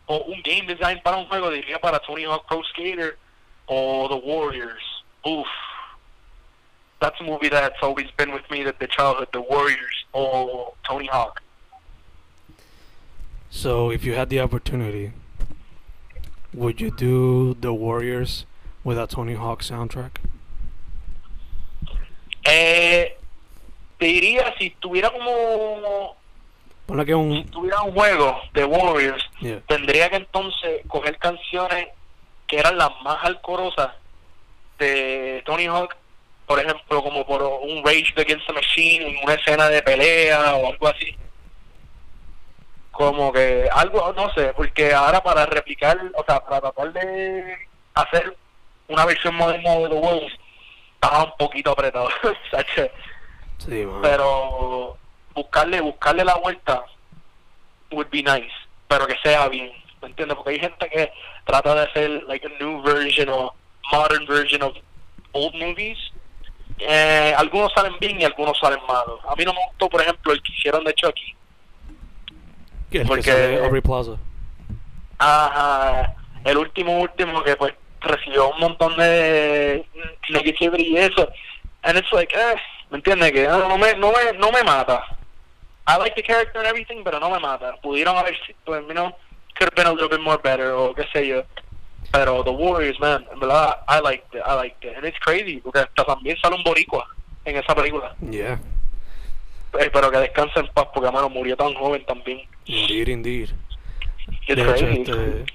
o un game design para un juego, diría para Tony Hawk Pro Skater o The Warriors. Oof. That's a movie that's always been with me, that the childhood, The Warriors or Tony Hawk. So, if you had the opportunity, would you do The Warriors with a Tony Hawk soundtrack? Eh, te diría si tuviera como Ponle que si un... tuviera un juego de Warriors, Yeah. tendría que entonces coger canciones que eran las más alcorosas este Tony Hawk, por ejemplo, como por un Rage Against the Machine, una escena de pelea o algo así. Como que algo, no sé, porque ahora para replicar, o sea, para tratar de hacer una versión moderna de The Wolves, estaba un poquito apretado. ¿sabes? Sí, pero buscarle buscarle la vuelta would be nice pero que sea bien ¿me entiendes? porque hay gente que trata de hacer like a new version o modern version of old movies eh, algunos salen bien y algunos salen malos a mí no me gustó por ejemplo el que hicieron de Chucky el porque- que sale Aubrey Plaza. Ajá, el último último que pues recibió un montón de negativity y eso. And it's like, eh, ¿me entiendes? Que no, me, no me, no me mata. I like the character and everything, pero no me mata. Pudieron haber, si- pues, you know, could have been a little bit more better o qué sé yo. Pero The Warriors, man, en verdad, I liked it, I liked it. And it's crazy, porque hasta también sale un boricua en esa película. Yeah. Eh, Pero que descanse en paz, porque, mano, murió tan joven también. Indeed. It's De hecho, este,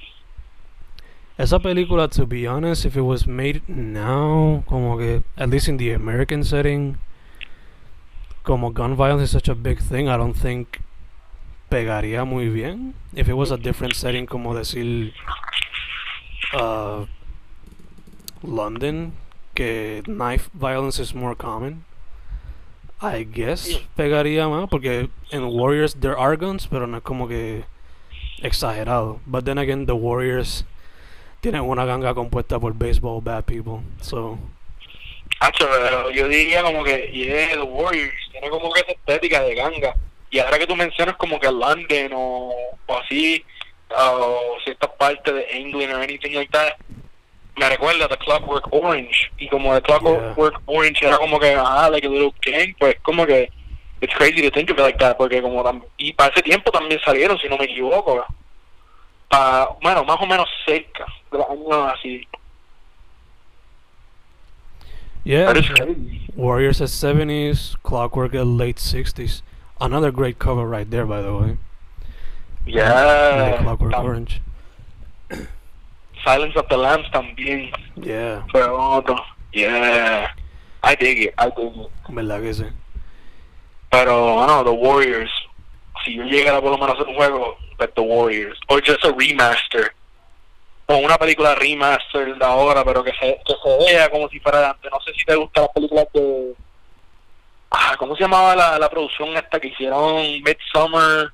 esa película, to be honest, if it was made now, como que, at least in the American setting, como gun violence is such a big thing, I don't think pegaría muy bien. If it was a different setting, como decir uh, London, que knife violence is more common. I guess pegaría más porque en Warriors there are guns, pero no es como que exagerado. But then again, the Warriors tienen una ganga compuesta por baseball bad people. So, Hacho, pero yo diría como que, yeah, The Warriors, tiene como que esa estética de ganga. Y ahora que tú mencionas como que London o, o así, o ciertas partes de England or anything like that, me recuerda The Clockwork Orange. Y como The Clockwork Orange era como que, ah, like a little gang, pues como que, it's crazy to think of it like that, porque como y para ese tiempo también salieron, si no me equivoco. Pa, bueno, más o menos cerca de los años así. yeah, But it's crazy. Warriors at 70s, Clockwork at late 60s. Another great cover right there, by the way. Yeah. The Clockwork tam- Orange. Silence of the Lambs también Yeah, fue otro. Yeah. I dig it, I dig it. verdad que sí. Pero, bueno, The Warriors. Si yo llegara por lo menos a hacer un juego, like The Warriors. O just a remaster. O una película remaster de ahora, pero que se, que se vea como si fuera de antes. No sé si te gustan las películas de... Ah, ¿Cómo se llamaba la, la producción esta que hicieron Midsummer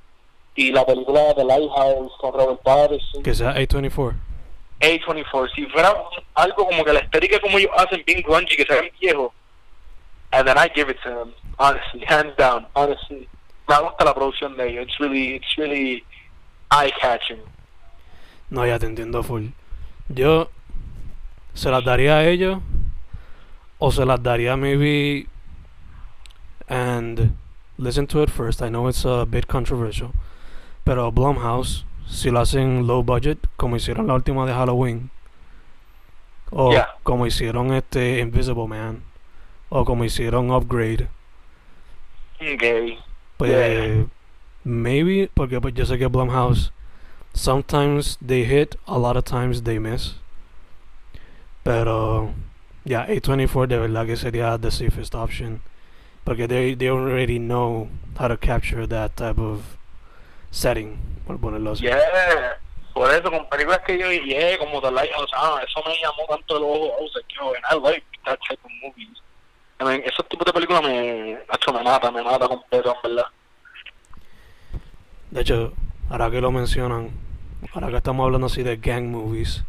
y la película de Lighthouse con Robert Pattinson? Que sea A24. A24, si fuera algo como que la estética como ellos hacen bien grungy, que se ven and then I give it to them, honestly, hands down, honestly. Me gusta la producción de ellos, it's really, it's really eye-catching. No, ya te entiendo full. Yo se las daría a ellos o se las daría maybe and listen to it first. I know it's a bit controversial. Pero Blumhouse, si lo hacen low budget, como hicieron la última de Halloween, o Yeah. como hicieron este Invisible Man, o como hicieron Upgrade, Okay. pues Yeah. maybe porque pues yo sé que Blumhouse sometimes they hit a lot of times they miss pero yeah A24 de verdad que sería the safest option porque they, they already know how to capture that type of setting por ponerlo así Yeah. Por eso, con películas que yo yeah, como The Lighthouse, ah, eso me llamó tanto el ojo. Was like, yo, and I like that type of movies. I mean, esos tipos de películas me, hecho, me mata, me mata completo, en verdad. de hecho ahora que lo mencionan ahora que estamos hablando así de gang movies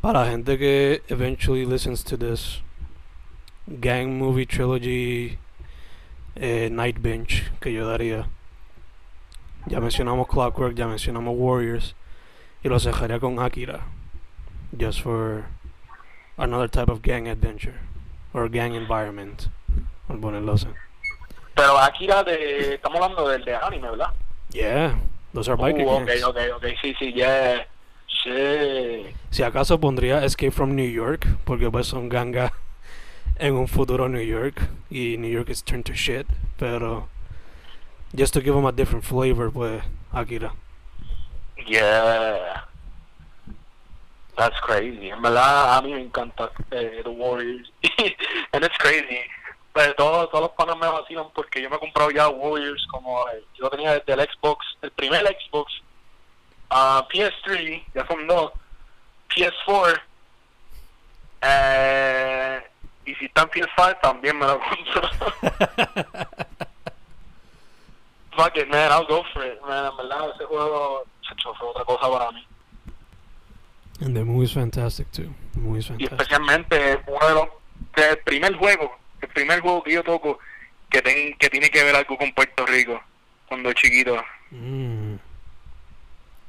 para la gente que eventually listens to this gang movie trilogy eh, Night Bench que yo daría. Ya mencionamos Clockwork, ya mencionamos Warriors y lo cerraría con Akira. Just for another type of gang adventure or gang environment. Por ponerlo así. Pero Akira, de, estamos hablando del de anime, ¿verdad? Yeah, those are biker Uh, ok, gangs. ok, ok, sí, sí, yeah. Sí. Si acaso pondría Escape from New York, porque pues son ganga en un futuro New York y New York is turned to shit, pero just to give them a different flavor, pues Akira. Yeah. That's crazy. En verdad, a mí me encanta eh, The Warriors. And it's crazy. Pero todos, todos los panos me vacilan porque yo me he comprado ya Warriors como eh, yo tenía desde el Xbox, el primer Xbox, a PS3, ya son dos, PS4, eh, y si está en PS5 también me lo compro. Fuck it, man, I'll go for it, man. En verdad, ese juego se echó fue otra cosa para mí. And the movie's fantastic too. The y fantastic. especialmente uno de los del primer juego el primer juego que yo toco que ten- que tiene que ver algo con Puerto Rico cuando chiquito Mm.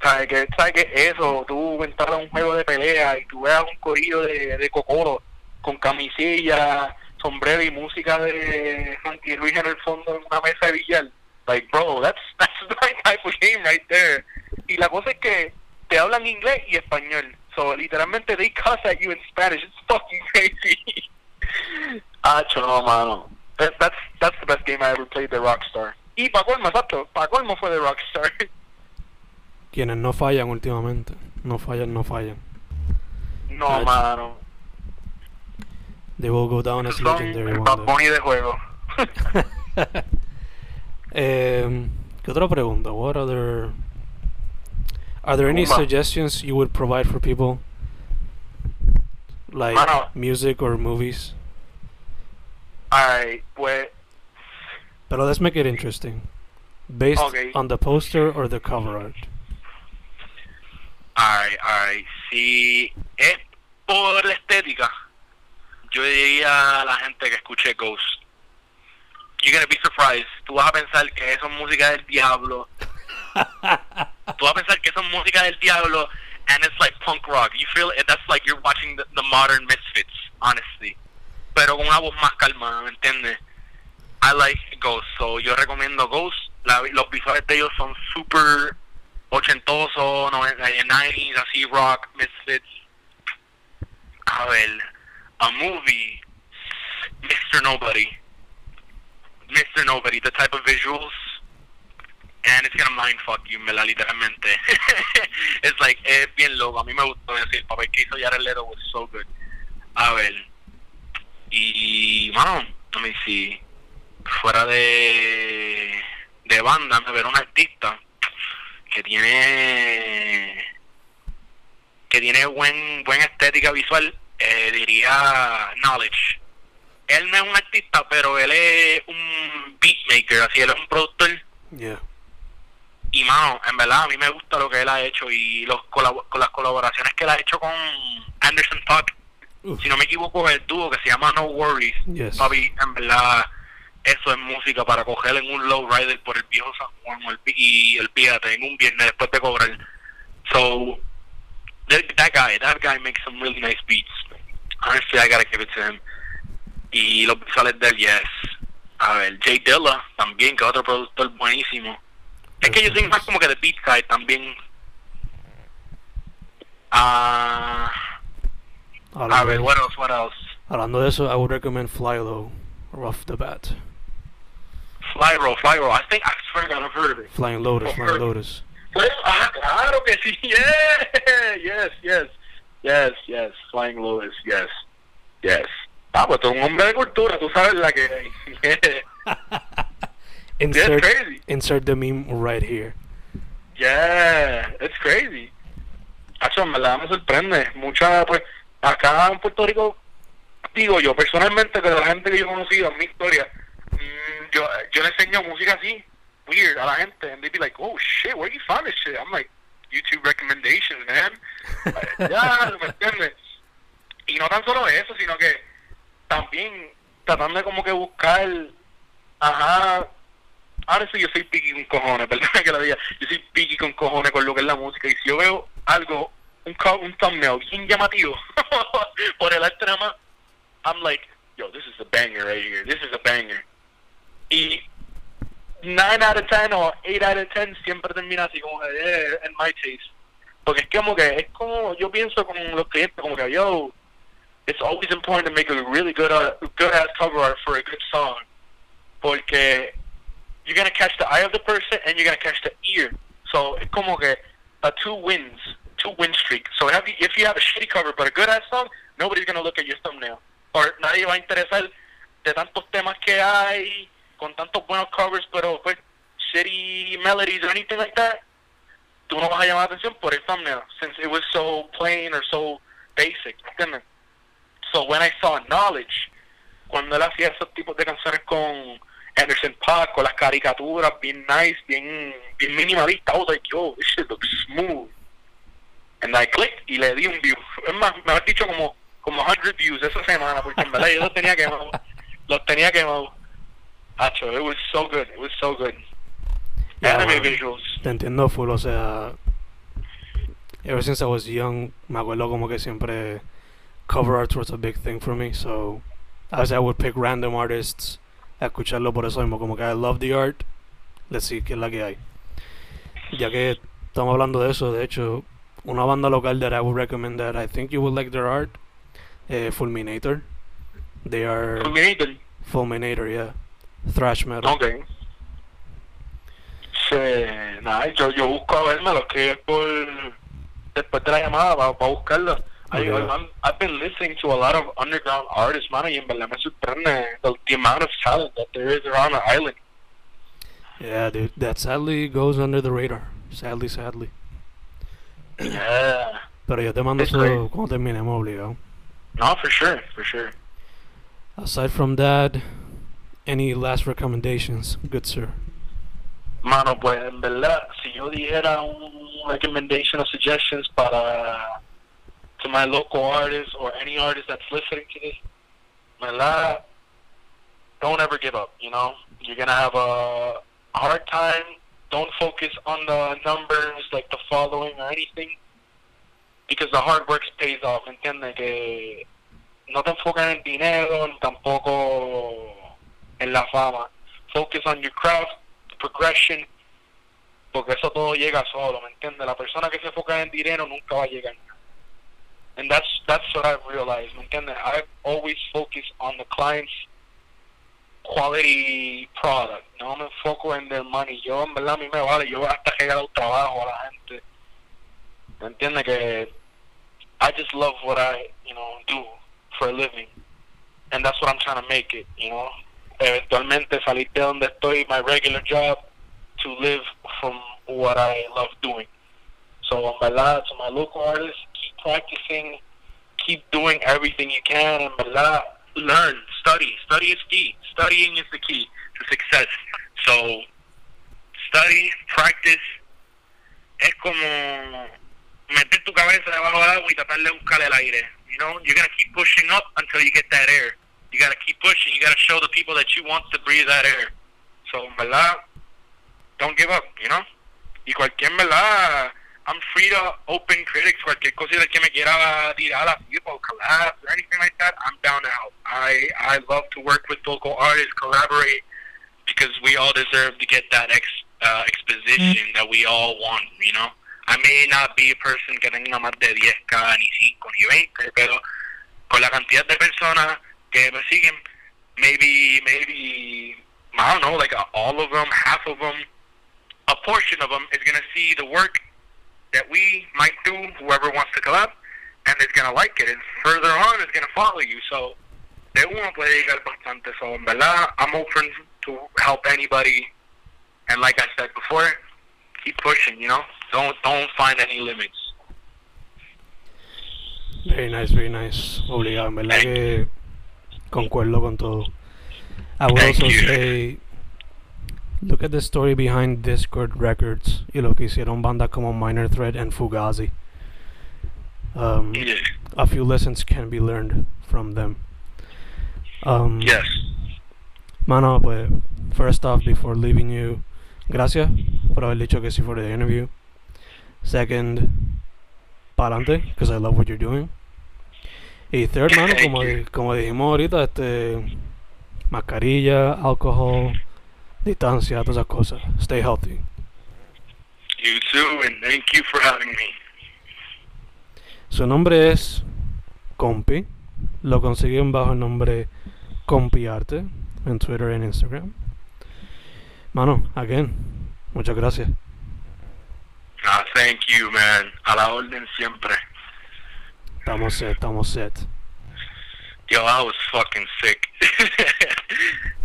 sabes que sabes que eso tú entras a un juego de pelea y tú veas un de, de cocoro con camisilla sombrero y música de Frankie Ruiz en el fondo en una mesa de billar like bro that's that's my type of game right there. Y la cosa es que te hablan inglés y español. So literalmente they cuss at you in Spanish. It's fucking crazy. Ah no mano. That- that's that's the best game I ever played de Rockstar. Y para colmo exacto para colmo fue de Rockstar. Quienes no fallan últimamente. No fallan, no fallan. no Ah, mano. They will go down as legendary el one Bad day. Bunny de juego um, ¿Qué otra pregunta? What other... Are there any suggestions you would provide for people? Like Mano. music or movies? Alright, pues But let's make it interesting. Based Okay. on the poster or the cover art. Ay, ay, si es por la estética, yo diría a la gente que escuche Ghost. You're gonna be surprised. Tú vas a pensar que eso es música del diablo. Tú vas a pensar que eso es música del diablo and it's like punk rock. You feel it, that's like you're watching the, the modern Misfits, honestly. Pero con una voz más calmada, ¿me entiendes? I like Ghost, so yo recomiendo Ghost. La- los visuales de ellos son super ochentoso, 90s, así rock, misfits. A ver, a movie, Mr. Nobody. Mr. Nobody, the type of visuals, and it's gonna mindfuck you, me literalmente. it's like, es bien loco, a mí me gustó decir, el papel que hizo Jared Leto was so good. A ver, y, mano, let me see, fuera de, de banda, me ver un artista que tiene que tiene buen buen estética visual eh, diría knowledge él no es un artista pero él es un beatmaker así él es un productor Yeah. y mano en verdad a mí me gusta lo que él ha hecho y los con las colaboraciones que él ha hecho con Anderson Paak si no me equivoco es el dúo que se llama No Worries Yes. papi en verdad eso es música para coger en un low rider por el viejo San Juan el, y el Píate en un viernes después de cobrar. So, that, that guy, that guy makes some really nice beats. Honestly, I gotta give it to him. Y los visuales del yes. A ver, Jay Dilla también, que es otro productor buenísimo. Es que yo soy más como que de beat side también. Ah, a ver, what else, what else? hablando de eso, I would recommend Fly Low off the bat. Fly Low, Fly Low, I think, I swear God, I've heard of it. Flying Lotus, Flying Lotus. Ah, claro que sí. Yeah. Yes, yes. Yes, yes. Flying Lotus, yes. Yes. Ah, pues tú eres un hombre de cultura, tú sabes la que hay. insert, crazy. insert the meme right here. Yeah, it's crazy. Hacho, en verdad me sorprende. Mucha, pues, acá en Puerto Rico, digo yo, personalmente, que de la gente que yo he conocido en mi historia, mm, yo, yo le enseño música así, weird, a la gente, and they be like, oh shit, where you find this shit? I'm like, YouTube recommendations, man. ya, ¿me entiendes? Y no tan solo eso, sino que también tratando de como que buscar, ajá, ahora sí yo soy piqui con cojones, perdón que lo diga, yo soy piqui con cojones con lo que es la música y si yo veo algo, un, un thumbnail bien llamativo por el arte I'm like, yo, this is a banger right here, this is a banger. Y 9 out of 10 o 8 out of 10 siempre termina así como eh, en my taste. Porque es como que, es como, yo pienso con los clientes como que, yo, it's always important to make a really good, uh, good ass cover art for a good song. Porque you're gonna catch the eye of the person and you're gonna catch the ear. So it's como que a two wins, two win streak. So if you, if you have a shitty cover but a good ass song, nobody's gonna look at your thumbnail. Or nadie va a interesar de tantos temas que hay, con tantos buenos covers, pero pues shitty melodies or anything like that. Tú no vas a llamar la atención por el thumbnail, since it was so plain or so basic, ¿entiendes? So when I saw Knowledge, cuando él hacía esos tipos de canciones con Anderson Park, con las caricaturas bien nice, bien, bien minimalista, I was like, yo, this shit looks smooth. And I clicked y le di un view. Es más, me habías dicho como, como 100 views esa semana, porque en verdad yo los tenía quemados. Los tenía quemados. Hacho, it was so good, it was so good. Yeah, Anime man. visuals. Te entiendo full, o sea, ever since I was young, me acuerdo como que siempre cover art was a big thing for me, so as I would pick random artists escucharlo por eso mismo, como que I love the art, let's see qué es la que hay. Ya que estamos hablando de eso, de hecho, una banda local that I would recommend that I think you would like their art, eh, Fulminator. They are Fulminator. Fulminator, yeah. Thrash metal. Ok. Sí, nada, yo, yo busco a verme lo que es por después de la llamada para, buscarlo. I. I'm, I've been listening to a lot of underground artists, man, y en verdad me sorprende the, the amount of talent that there is around the island. Yeah, dude, that sadly goes under the radar. Sadly, sadly. Yeah. Pero yo te mando eso cuando terminemos obligado. No, for sure, for sure. Aside from that, any last recommendations, good sir? Mano, pues en verdad, si yo dijera un recommendation or suggestions para to my local artists or any artist that's listening to this, verdad, don't ever give up. You know, you're gonna have a hard time. Don't focus on the numbers like the following or anything, because the hard work pays off. Entiende que no te enfocas en dinero ni tampoco en la fama. Focus on your craft, progression, porque eso todo llega solo, ¿me entiendes? La persona que se enfoca en dinero nunca va a llegar. And that's that's what I've realized, ¿me entiendes? I've always focused on the client's quality product. No me enfoco en their money. Yo, en verdad, a mí me vale. Yo hasta regalar trabajo a la gente. ¿Me entiendes? Que I just love what I, you know, do for a living. And that's what I'm trying to make it, you know. Eventualmente salir de donde estoy, my regular job, to live from what I love doing. So, en verdad, to my local artists, practicing, keep doing everything you can, en verdad, learn, study. Study is key. Studying is the key to success. So, study, practice, es como meter tu cabeza debajo del agua y tratar de buscar el aire. You know, you're gonna keep pushing up until you get that air. You gotta keep pushing. You gotta show the people that you want to breathe that air. So, verdad, don't give up, you know. Y cualquier, verdad, I'm free to open critics. Cualquier cosa que me quiera tirar así, or collab or anything like that, I'm down to help. I I love to work with local artists, collaborate, because we all deserve to get that ex uh, exposition that we all want, you know. I may not be a person que tenga más de 10k, ni 5, ni 20, pero con la cantidad de personas que me siguen, maybe, maybe, I don't know, like all of them, half of them, a portion of them is going to see the work that we might do, whoever wants to collab, and is going to like it, and further on is going to follow you. So, de uno puede llegar bastante. So, en verdad, I'm open to help anybody, and like I said before, keep pushing, you know? Don't, don't find any limits. Very nice, very nice. Obligado, en verdad que concuerdo con todo. I would Thank also you. say, look at the story behind Discord Records y lo que hicieron bandas como Minor Threat and Fugazi. Um, Yeah. a few lessons can be learned from them. Um, Yes. Mano, pues, first off, before leaving you, gracias por haber dicho que sí for the interview. Second, pa'lante, because I love what you're doing. Y third, mano, como, como dijimos ahorita, este, mascarilla, alcohol, distancia, todas esas cosas. Stay healthy. You too, and thank you for having me. Su nombre es Compi. Lo consiguen bajo el nombre Compiarte en Twitter y en Instagram. Mano, again, muchas gracias. Ah, thank you, man. A la orden siempre. Estamos set, estamos set. Yo, I was fucking sick.